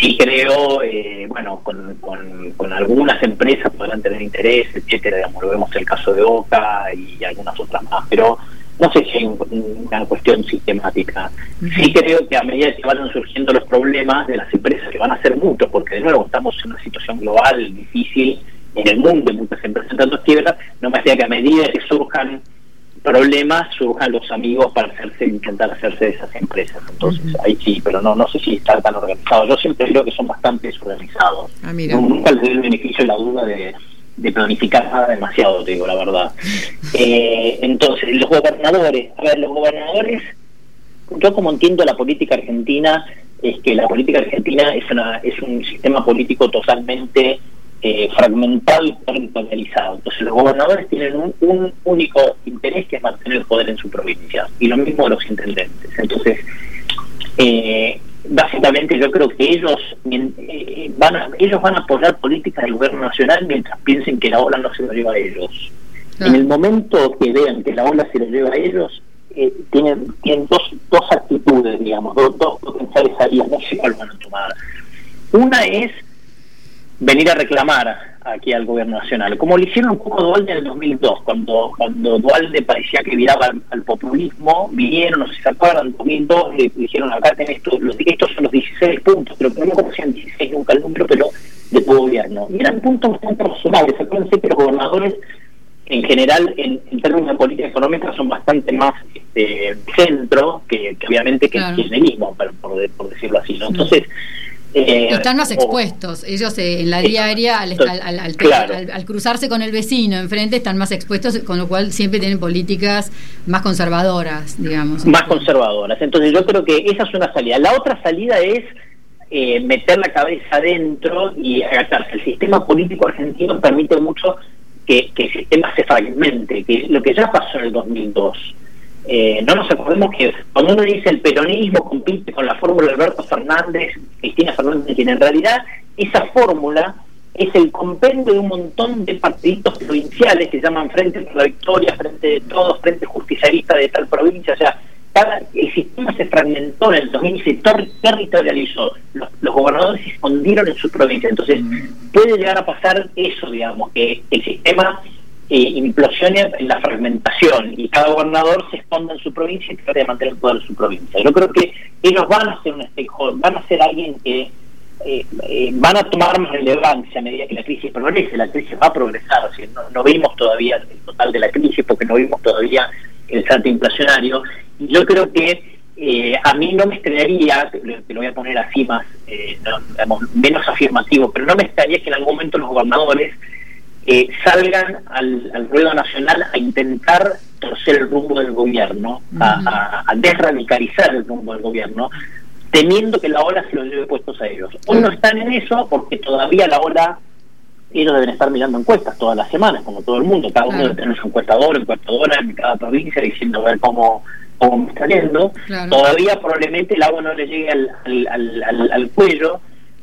Sí creo, eh, bueno, con, con, algunas empresas podrán tener interés, etcétera, digamos, lo vemos el caso de Oca y algunas otras más, pero no sé si hay una cuestión sistemática. Sí creo que a medida que vayan surgiendo los problemas de las empresas, que van a ser muchos, porque de nuevo estamos en una situación global difícil, en el mundo, muchas empresas dando quiebra, no me hacía que a medida que surjan problemas, surjan los amigos para hacerse, intentar hacerse de esas empresas. Entonces, ahí sí, pero no no sé si está tan organizado. Yo siempre creo que son bastante desorganizados. Ah, nunca les doy el beneficio la duda de, planificar nada demasiado, te digo la verdad. [laughs] Eh, entonces, los gobernadores, a ver, los gobernadores, yo como entiendo la política argentina, es que la política argentina es, una, es un sistema político totalmente eh, fragmentado y territorializado. Entonces los gobernadores tienen un, único interés que es mantener el poder en su provincia y lo mismo los intendentes. Entonces, eh, básicamente yo creo que ellos eh, van a, ellos van a apoyar políticas del gobierno nacional mientras piensen que la ola no se lo lleva a ellos. En el momento que vean que la ola se lo lleva a ellos, eh, tienen, tienen dos, dos actitudes, digamos, dos, dos potenciales salidas, no sé cuál van a tomar. Una es venir a reclamar aquí al gobierno nacional, como lo hicieron un poco Dualde en el 2002, cuando cuando Dualde parecía que viraba al, populismo, vinieron, no sé si se acuerdan, en 2002 le dijeron acá tenés esto, los, estos son los 16 puntos, pero no conocían 16 nunca el número, pero de tu gobierno. Y eran puntos bastante razonables, acuérdense que los gobernadores en general en, términos de política económica son bastante más este, centro que, obviamente que el kirchnerismo, por, por, decirlo así, ¿no? Entonces, eh, están más expuestos. Ellos eh, en la diaria, al, al, cruzarse con el vecino enfrente, están más expuestos, con lo cual siempre tienen políticas más conservadoras, digamos. Más conservadoras. Entonces yo creo que esa es una salida. La otra salida es eh, meter la cabeza adentro y agatarse. El sistema político argentino permite mucho que, que el sistema se fragmente, que lo que ya pasó en el 2002 eh, no nos acordemos que cuando uno dice el peronismo compite con la fórmula de Alberto Fernández, Cristina Fernández, en realidad esa fórmula es el compendio de un montón de partiditos provinciales que llaman Frente por la Victoria, Frente de Todos, Frente Justicialista de tal provincia, o sea, cada, el sistema se fragmentó en el 2000 y se territorializó. Los, los, gobernadores se escondieron en su provincia. Entonces, puede llegar a pasar eso, digamos, que el sistema eh, implosione en la fragmentación y cada gobernador se esconda en su provincia y trate de mantener el poder en su provincia. Yo creo que ellos van a ser un stakeholder, van a ser alguien que eh, eh, van a tomar más relevancia a medida que la crisis progrese. La crisis va a progresar, no, vimos todavía el total de la crisis porque no vimos todavía el salto inflacionario. Y yo creo que eh, a mí no me extrañaría, te, lo voy a poner así más, menos afirmativo, pero no me extrañaría que en algún momento los gobernadores salgan al, ruedo nacional a intentar torcer el rumbo del gobierno, a, a desradicalizar el rumbo del gobierno, temiendo que la ola se los lleve puestos a ellos. Hoy no están en eso porque todavía la ola, ellos deben estar mirando encuestas todas las semanas, como todo el mundo, cada uno debe tener su encuestador, encuestadora en cada provincia diciendo a ver cómo, cómo está yendo. Todavía probablemente el agua no le llegue al, al, al, cuello.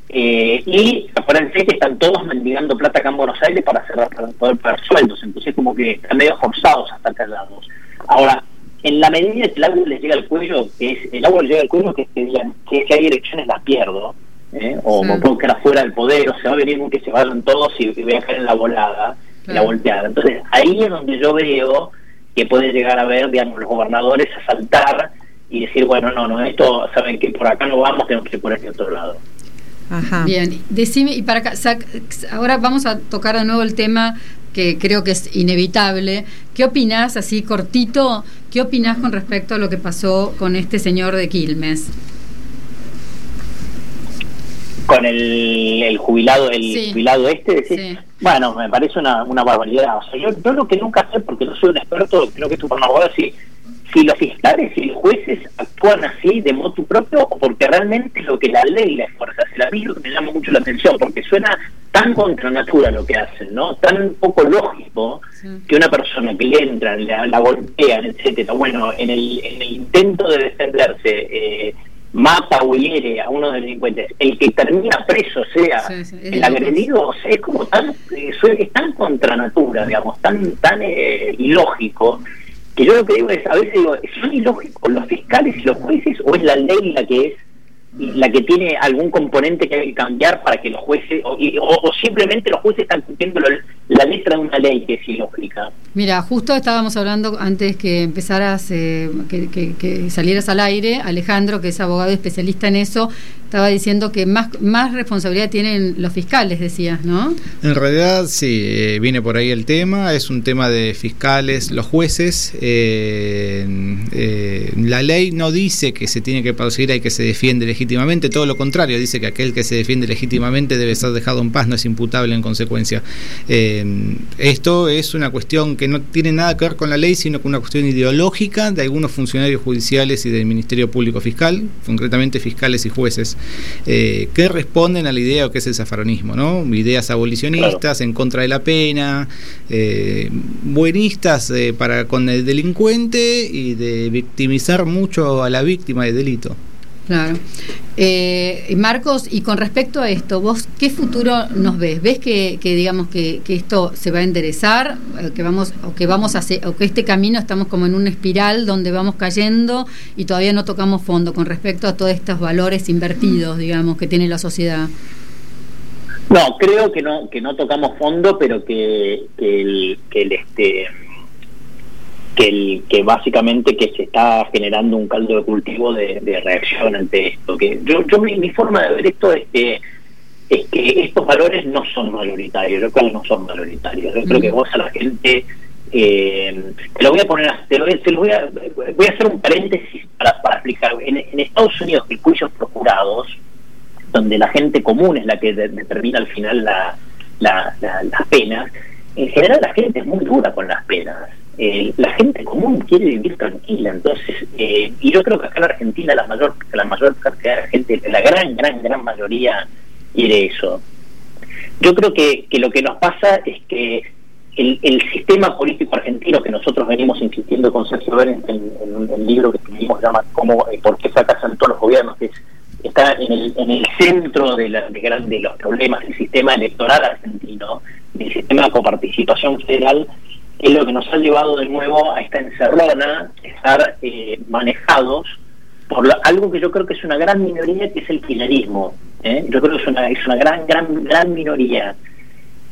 Eh, y acuérdense que están todos mendigando plata acá en Buenos Aires para, hacer, para poder pagar sueldos, entonces como que están medio forzados a estar callados. Ahora, en la medida que el agua les llega al cuello, que es, el agua les llega al cuello, que, digan que si hay elecciones las pierdo, ¿eh? o me puedo quedar fuera del poder, o se va a venir un que se vayan todos y, voy a caer en la volada, en la volteada. Entonces ahí es donde yo veo que puede llegar a ver, digamos, los gobernadores a saltar y decir, bueno, no, no, esto, saben que por acá no vamos, tenemos que ir por este otro lado. Ajá. Bien, decime, y para acá, ahora vamos a tocar de nuevo el tema que creo que es inevitable. ¿Qué opinás, así cortito, qué opinás con respecto a lo que pasó con este señor de Quilmes? Con el, jubilado, el jubilado este, bueno, me parece una, una barbaridad. O sea, yo, yo lo que nunca sé, porque no soy un experto, creo que esto por una si si los fiscales y los jueces actúan así de modo propio o porque realmente lo que la ley les fuerza. A mí lo que me llama mucho la atención, porque suena tan contra natura lo que hacen, ¿no? Tan poco lógico que una persona que le entran, la, golpean, etcétera, bueno, en el, en el intento de defenderse, eh, mata o hiere a uno de los delincuentes, el que termina preso sea el agredido, o sea, es como tan, eh, es tan contra natura, digamos, tan, tan eh, ilógico que yo lo que digo es, a veces digo, ¿son ilógicos los fiscales y los jueces o es la ley la que es la que tiene algún componente que hay que cambiar para que los jueces, o, simplemente los jueces están cumpliendo la letra de una ley que es ilógica. Mira, justo estábamos hablando antes que empezaras, eh, que, que, salieras al aire, Alejandro, que es abogado especialista en eso, estaba diciendo que más, más responsabilidad tienen los fiscales, decías, ¿no? En realidad, sí, eh, viene por ahí el tema, es un tema de fiscales, los jueces. Eh, la ley no dice que se tiene que perseguir hay que se defiende legítimamente, todo lo contrario, dice que aquel que se defiende legítimamente debe ser dejado en paz, no es imputable en consecuencia. esto es una cuestión que no tiene nada que ver con la ley, sino con una cuestión ideológica de algunos funcionarios judiciales y del Ministerio Público Fiscal, concretamente fiscales y jueces, eh, que responden a la idea de que es el zafaronismo, ¿no? Ideas abolicionistas en contra de la pena, eh, buenistas eh, para con el delincuente y de victimizar mucho a la víctima de delito. Claro. Eh, Marcos, y con respecto a esto, ¿vos qué futuro nos ves? ¿Ves que, digamos que, esto se va a enderezar, eh, que vamos, o que vamos a o que este camino estamos como en una espiral donde vamos cayendo y todavía no tocamos fondo con respecto a todos estos valores invertidos, digamos, que tiene la sociedad? No, creo que no, que no tocamos fondo, pero que, que el, que el este que, el, que básicamente que se está generando un caldo de cultivo de, reacción ante esto. Que yo, yo mi, forma de ver esto es que es que estos valores no son mayoritarios, yo creo que no son mayoritarios. Yo creo que vos a la gente eh, te lo voy a poner, te lo, voy, a, voy a hacer un paréntesis para, para explicar. En, Estados Unidos, el juicios procurados, donde la gente común es la que determina al final la, la, las penas, en general la gente es muy dura con las penas. Eh, la gente común quiere vivir tranquila, entonces, eh, y yo creo que acá en Argentina la mayor, la mayor cantidad de la gente, la gran, gran, gran mayoría quiere eso. Yo creo que, que lo que nos pasa es que el, el, sistema político argentino que nosotros venimos insistiendo con Sergio Ver en, el libro que escribimos llama como por qué fracasan todos los gobiernos, que está en el, en el centro de, la, de, de los problemas del sistema electoral argentino, del sistema de coparticipación federal, es lo que nos ha llevado de nuevo a esta encerrona, estar eh, manejados por algo que yo creo que es una gran minoría, que es el kirchnerismo. ¿eh? Yo creo que es una, es una gran, gran, gran minoría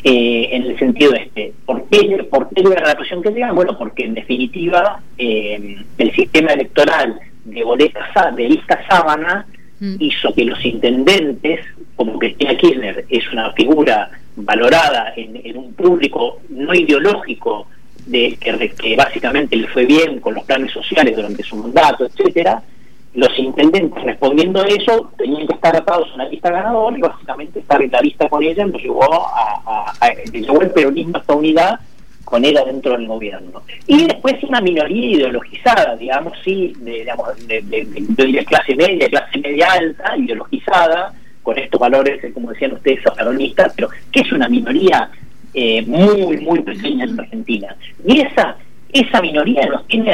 eh, en el sentido este. ¿Por qué, por qué la represión que llega? Bueno, porque en definitiva el sistema electoral de boleta de lista sábana mm. hizo que los intendentes como que una figura valorada en, un público no ideológico de que, básicamente le fue bien con los planes sociales durante su mandato, etcétera, los intendentes respondiendo a eso tenían que estar atados a una lista ganadora y básicamente estar en la lista con ella nos llevó a, a, el peronismo a esta unidad con ella dentro del gobierno. Y después una minoría ideologizada, digamos, sí, de, de, clase media, clase media alta, ideologizada, con estos valores, como decían ustedes, peronistas, pero que es una minoría eh, muy, muy pequeña en Argentina. Y esa esa minoría nos tiene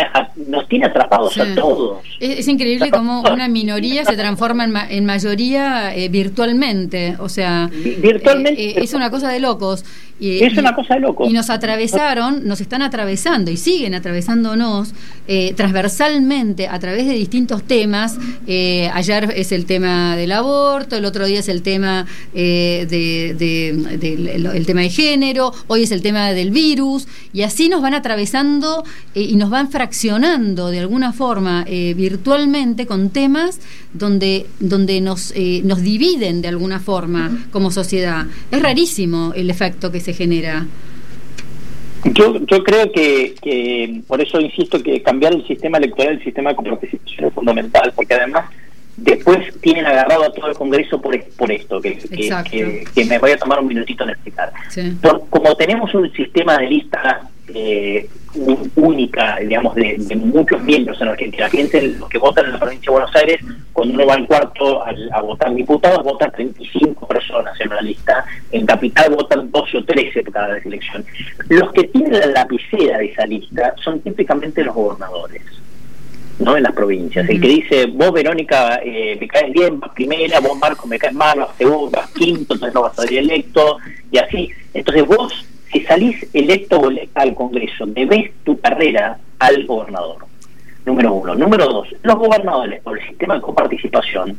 nos tiene atrapados a todos. Es, increíble cómo una minoría se transforma en, en mayoría eh, virtualmente, o sea, virtualmente es una cosa de locos. Y, es una cosa de loco. Y nos atravesaron, nos están atravesando y siguen atravesándonos eh, transversalmente a través de distintos temas. Eh, ayer es el tema del aborto, el otro día es el tema eh, de, el, tema de género, hoy es el tema del virus, y así nos van atravesando y nos van fraccionando de alguna forma virtualmente con temas donde, donde nos, nos dividen de alguna forma como sociedad. Es rarísimo el efecto que se genera? Yo, yo creo que, que, por eso insisto que cambiar el sistema electoral, el sistema de participación es fundamental, porque además después tienen agarrado a todo el Congreso por, por esto, que, que, me voy a tomar un minutito en explicar. como tenemos un sistema de listas eh, única, digamos, de, muchos miembros en Argentina. Fíjense, los que votan en la provincia de Buenos Aires, cuando uno va al cuarto a, votar diputados, votan 35 personas en una lista. En Capital votan 12 o 13 por cada elección. Los que tienen la lapicera de esa lista son típicamente los gobernadores. ¿no? en las provincias. El que dice, vos Verónica eh, me caes bien, vas primera, vos Marco me caes mal, vas segunda, vas quinto, entonces no vas a salir electo, y así. Entonces vos si salís electo al Congreso, debes tu carrera al gobernador. Número uno. Número dos, los gobernadores, por el sistema de coparticipación,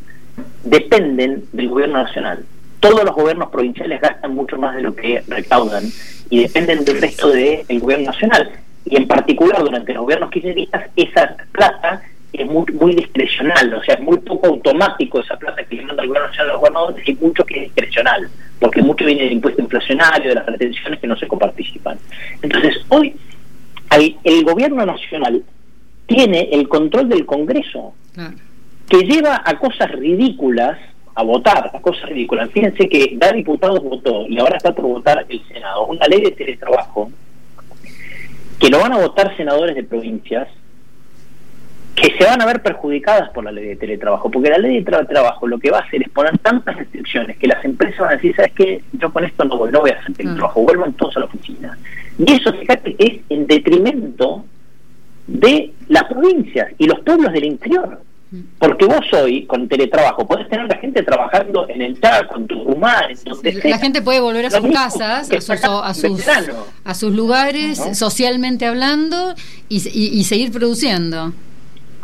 dependen del gobierno nacional. Todos los gobiernos provinciales gastan mucho más de lo que recaudan y dependen del resto del gobierno nacional. Y en particular, durante los gobiernos kirchneristas, esa plata es muy, muy discrecional, o sea, es muy poco automático esa plata que le manda el gobierno nacional a los gobernadores y mucho que es discrecional porque mucho viene del impuesto inflacionario, de las retenciones que no se coparticipan. Entonces, hoy el gobierno nacional tiene el control del Congreso, que lleva a cosas ridículas a votar, a cosas ridículas. Fíjense que da diputados votó y ahora está por votar el Senado, una ley de teletrabajo, que lo van a votar senadores de provincias, que se van a ver perjudicadas por la ley de teletrabajo, porque la ley de teletrabajo lo que va a hacer es poner tantas restricciones que las empresas van a decir, ¿sabes qué? Yo con esto no voy, no voy a hacer teletrabajo, vuelvan todos a la oficina. Y eso, fíjate, es en detrimento de las provincias y los pueblos del interior. Porque vos hoy, con teletrabajo, podés tener la gente trabajando en el Chaco, en Tucumán, en donde La gente puede volver a sus casas, a sus, a sus, lugares, socialmente hablando, y, y seguir produciendo.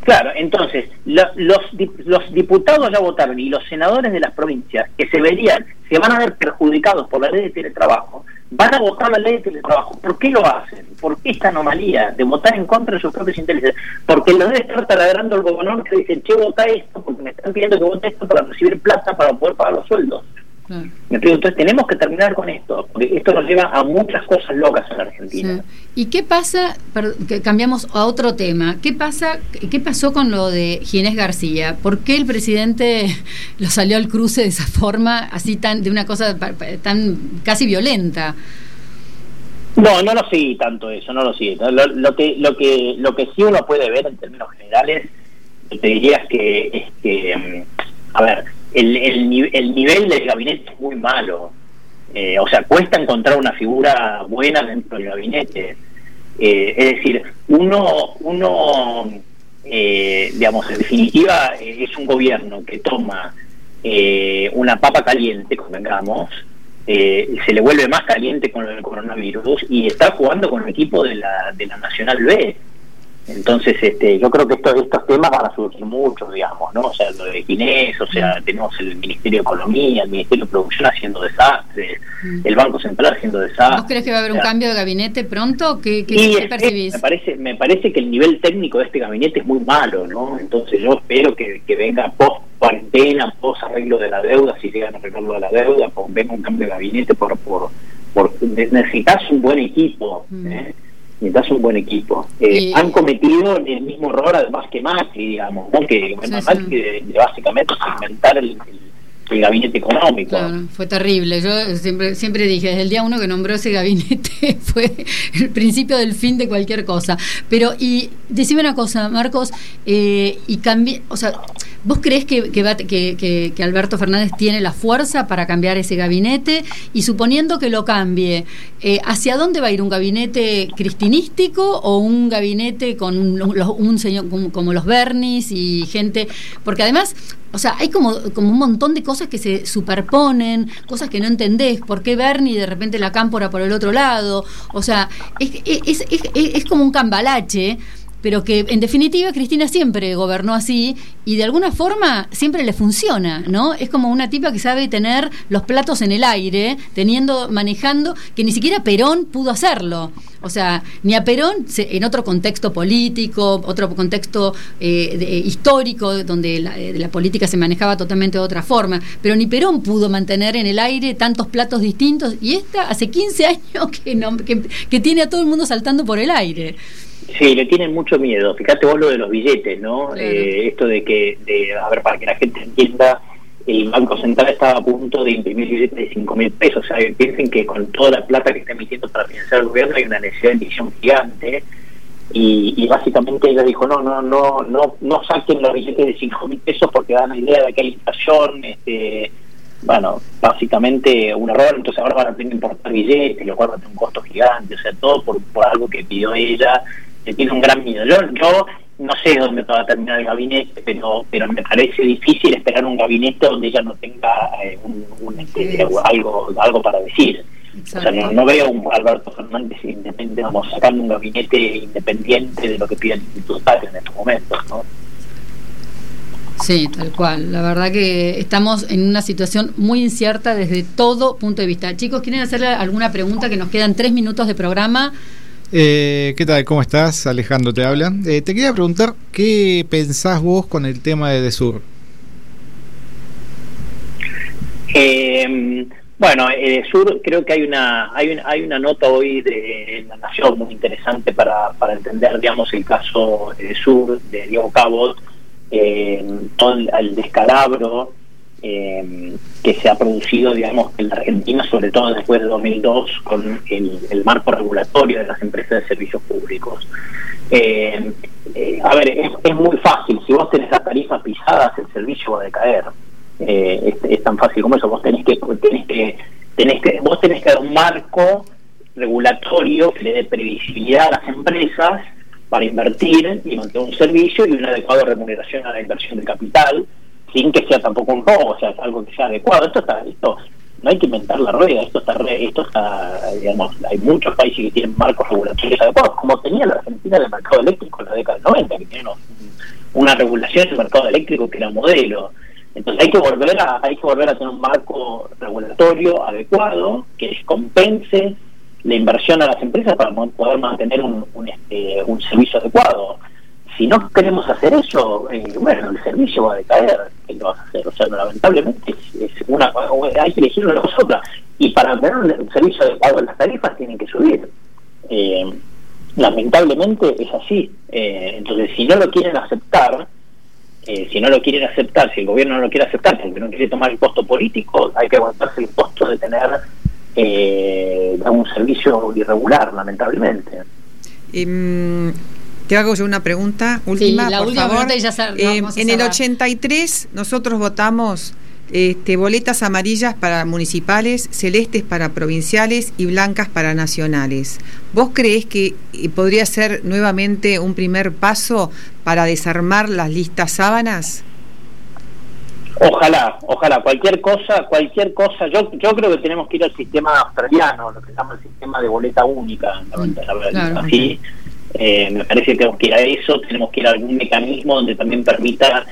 Claro, entonces los, los diputados ya votaron y los senadores de las provincias que se verían, se van a ver perjudicados por la ley de teletrabajo, van a votar la ley de teletrabajo. ¿Por qué lo hacen? ¿Por qué esta anomalía de votar en contra de sus propios intereses? Porque lo debe estar taladrando el gobernador que dice, che, vota esto, porque me están pidiendo que vote esto para recibir plata para poder pagar los sueldos. Me pregunto, entonces tenemos que terminar con esto, porque esto nos lleva a muchas cosas locas en la Argentina. ¿Y qué pasa, que cambiamos a otro tema, qué pasa, qué pasó con lo de Ginés García? ¿Por qué el presidente [laughs] lo salió al cruce de esa forma, así tan, de una cosa tan casi violenta? No, no lo sigue tanto eso, no lo sigue. Lo, que, lo, que, lo que sí uno puede ver en términos generales, te diría es que, es que mm, a ver, el, el, el nivel del gabinete es muy malo. Eh, o sea, cuesta encontrar una figura buena dentro del gabinete. Eh, es decir, uno, uno eh, digamos, en definitiva, es un gobierno que toma una papa caliente, convengamos, se le vuelve más caliente con el coronavirus y está jugando con el equipo de la, de la Nacional B. Entonces, este, yo creo que estos, estos temas van a surgir mucho, digamos, ¿no? O sea, lo de Ginés, o sea, tenemos el Ministerio de Economía, el Ministerio de Producción haciendo desastres, mm. el Banco Central haciendo desastres. ¿Vos crees que va a haber un cambio de gabinete pronto? ¿Qué, percibís? me, parece, me parece que el nivel técnico de este gabinete es muy malo, ¿no? Entonces, yo espero que, que venga post cuarentena, post arreglo de la deuda, si llegan a arreglo de la deuda, pues venga un cambio de gabinete por, por, por necesitas un buen equipo. Mm. ¿eh? Necesitas un buen equipo. Eh, han cometido el mismo error, además que Macri, digamos, ¿no? que Macri básicamente segmentar el, el gabinete económico. Claro, fue terrible. Yo siempre, siempre dije, desde el día uno que nombró ese gabinete [laughs] fue el principio del fin de cualquier cosa. Pero, y decime una cosa, Marcos, eh, y cambie, o sea, ¿vos crees que, que, que, Alberto Fernández tiene la fuerza para cambiar ese gabinete? Y suponiendo que lo cambie, eh, ¿hacia dónde va a ir? ¿Un gabinete cristinístico o un gabinete con un, señor como, como los Bernis y gente? Porque además o sea, hay como, como un montón de cosas que se superponen, cosas que no entendés. ¿Por qué Bernie de repente la cámpora por el otro lado? O sea, es, es, es, es como un cambalache pero que en definitiva Cristina siempre gobernó así y de alguna forma siempre le funciona, ¿no? Es como una tipa que sabe tener los platos en el aire, teniendo, manejando, que ni siquiera Perón pudo hacerlo. O sea, ni a Perón, en otro contexto político, otro contexto eh, histórico, donde eh, la, política se manejaba totalmente de otra forma, pero ni Perón pudo mantener en el aire tantos platos distintos, y esta hace 15 años que, no, que tiene a todo el mundo saltando por el aire. Sí, le tienen mucho miedo. Fíjate vos lo de los billetes, ¿no? Eh, esto de que, de, a ver, para que la gente entienda, el Banco Central estaba a punto de imprimir billetes de 5 mil pesos. O sea, piensen que con toda la plata que está emitiendo para financiar el gobierno hay una necesidad de emisión gigante. Y, y, básicamente ella dijo, no, no, no, no, no saquen los billetes de 5 mil pesos porque dan la idea de que hay inflación, este, bueno, básicamente un error, entonces ahora van a tener que importar billetes, lo cual va a tener un costo gigante, o sea, todo por, por algo que pidió ella tiene un gran miedo. Yo, yo no sé dónde va a terminar el gabinete, pero pero me parece difícil esperar un gabinete donde ella no tenga eh, un, este, algo algo para decir. O sea, no, veo un Alberto Fernández independiente, vamos, sacando un gabinete independiente de lo que pide el Instituto en estos momentos, ¿no? Sí, tal cual. La verdad que estamos en una situación muy incierta desde todo punto de vista. Chicos, ¿quieren hacerle alguna pregunta? Que nos quedan tres minutos de programa. Eh, ¿Qué tal? ¿Cómo estás? Alejandro te habla. Eh, te quería preguntar, ¿qué pensás vos con el tema de Desur? Eh, bueno, Sur creo que hay una, hay una hay una nota hoy de la Nación muy interesante para, para entender, digamos, el caso de Sur de Diego Cabot, eh, todo el descalabro eh, que se ha producido, digamos, en la Argentina, sobre todo después de 2002, con el, marco regulatorio de las empresas de servicios públicos. Eh, eh, a ver, es, muy fácil, si vos tenés las tarifas pisadas, el servicio va a decaer. Eh, es, tan fácil como eso, vos tenés que, tenés que, tenés que, vos tenés que dar un marco regulatorio que le dé previsibilidad a las empresas para invertir y mantener un servicio y una adecuada remuneración a la inversión de capital sin que sea tampoco un robo, o sea, algo que sea adecuado. Esto está, esto no hay que inventar la rueda, esto está, esto está, digamos, hay muchos países que tienen marcos regulatorios adecuados, como tenía la Argentina del mercado eléctrico en la década del 90, que tiene una regulación del mercado eléctrico que era modelo. Entonces hay que volver a, hay que volver a tener un marco regulatorio adecuado que compense la inversión a las empresas para poder mantener un, este, un servicio adecuado si no queremos hacer eso, eh, bueno, el servicio va a decaer, ¿qué lo vas a hacer? O sea, lamentablemente es, una, hay que elegir una cosa otra. Y para tener un servicio adecuado, las tarifas tienen que subir. Eh, lamentablemente es así. Eh, entonces, si no lo quieren aceptar, si no lo quieren aceptar, si el gobierno no lo quiere aceptar porque no quiere tomar el costo político, hay que aguantarse el costo de tener un servicio irregular, lamentablemente. Em, te hago yo una pregunta última, por favor. Eh, en el 83 nosotros votamos este, boletas amarillas para municipales, celestes para provinciales y blancas para nacionales. ¿Vos creés que eh, podría ser nuevamente un primer paso para desarmar las listas sábanas? Ojalá, ojalá, cualquier cosa, cualquier cosa, yo yo creo que tenemos que ir al sistema australiano, lo que se llama el sistema de boleta única, así eh, me parece que tenemos que ir a eso, tenemos que ir a algún mecanismo donde también permita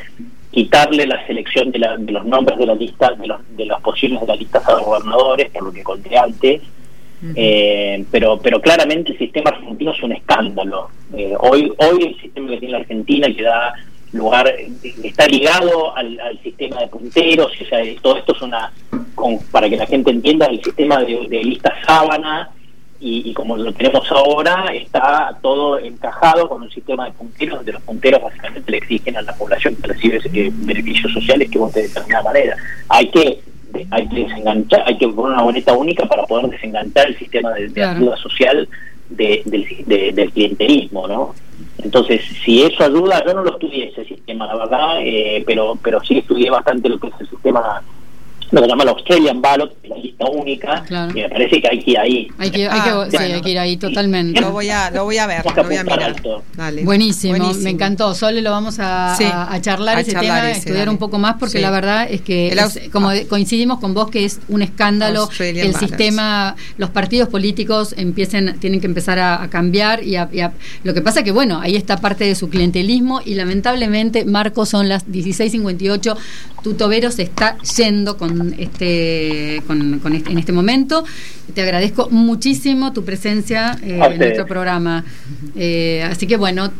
quitarle la selección de, los nombres de la lista, de los, de los posibles de la lista a los gobernadores, por lo que conté antes. Eh, pero pero claramente el sistema argentino es un escándalo. Eh, hoy hoy el sistema que tiene la Argentina que da lugar, está ligado al, sistema de punteros, o sea, todo esto es una, para que la gente entienda, el sistema de, de lista sábana y, como lo tenemos ahora, está todo encajado con un sistema de punteros, donde los punteros básicamente le exigen a la población que recibe eh, beneficios sociales que vote de determinada manera. Hay que hay que desenganchar, hay que poner una boleta única para poder desenganchar el sistema de, ayuda social del, del clientelismo, ¿no? Entonces, si eso ayuda, yo no lo estudié ese sistema, la verdad, eh, pero pero sí estudié bastante lo que es el sistema lo que llama la Australian Ballot, la lista única, y me parece que hay que ir ahí. Hay que, hay que, ah, sí, hay que ir ahí totalmente. Lo voy a, lo voy a ver, lo voy a mirar. Buenísimo, me encantó. Solo lo vamos a, a, charlar ese tema, a estudiar un poco más, porque la verdad es que, como coincidimos con vos, que es un escándalo el sistema, los partidos políticos empiecen, tienen que empezar a, cambiar, y, lo que pasa que, bueno, ahí está parte de su clientelismo, y lamentablemente, Marco, son las 16.58, tu tobero se está yendo con este, con, este, en este momento. Te agradezco muchísimo tu presencia eh, en nuestro programa. Eh, así que bueno.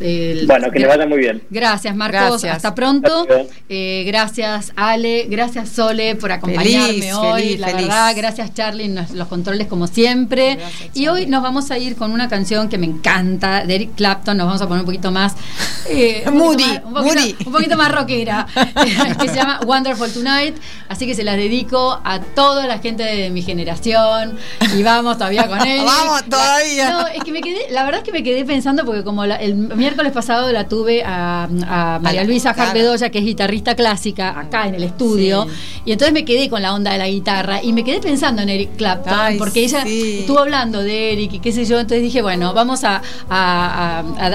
bueno, que le vaya muy bien. Gracias, Marcos. Hasta pronto. Eh, gracias, Ale. Gracias, Sole, por acompañarme hoy. la verdad, gracias, Charlie, los controles como siempre. y hoy nos vamos a ir con una canción que me encanta, de Eric Clapton. Nos vamos a poner un poquito más. moody, un, poquito, un poquito más rockera. [laughs] que se llama Wonderful Tonight. Así que se las dedico a toda la gente de mi generación y vamos todavía con [laughs] él. vamos todavía. No, es que me quedé, la verdad es que me quedé pensando porque como el miércoles pasado la tuve a, María Luisa Jarbedoya, que es guitarrista clásica, acá en el estudio, y entonces me quedé con la onda de la guitarra y me quedé pensando en Eric Clapton, porque ella estuvo hablando de Eric y qué sé yo, entonces dije, bueno, vamos a,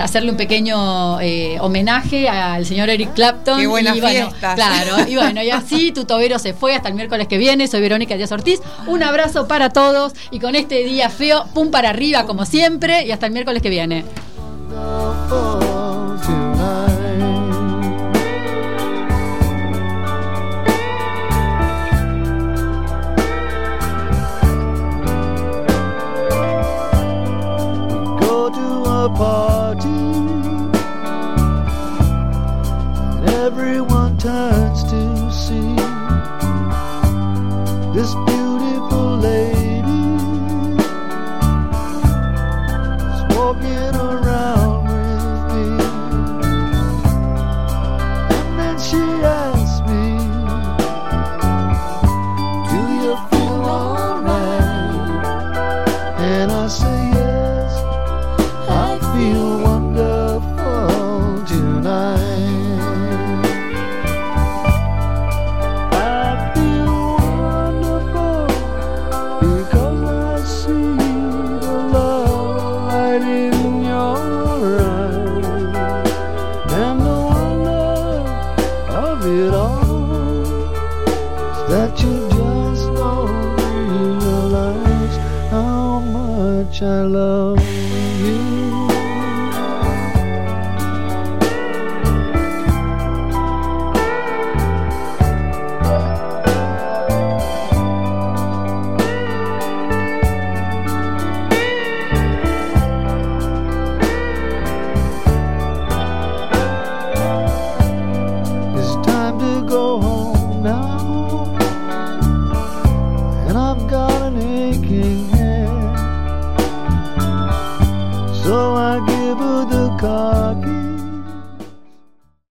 hacerle un pequeño eh, homenaje al señor Eric Clapton. Qué buena y, fiesta. Claro, y bueno, y así tu tobero se fue hasta el miércoles que viene. Soy Verónica Díaz Ortiz. Un abrazo para todos y con este día feo, pum para arriba como siempre y hasta el miércoles que viene.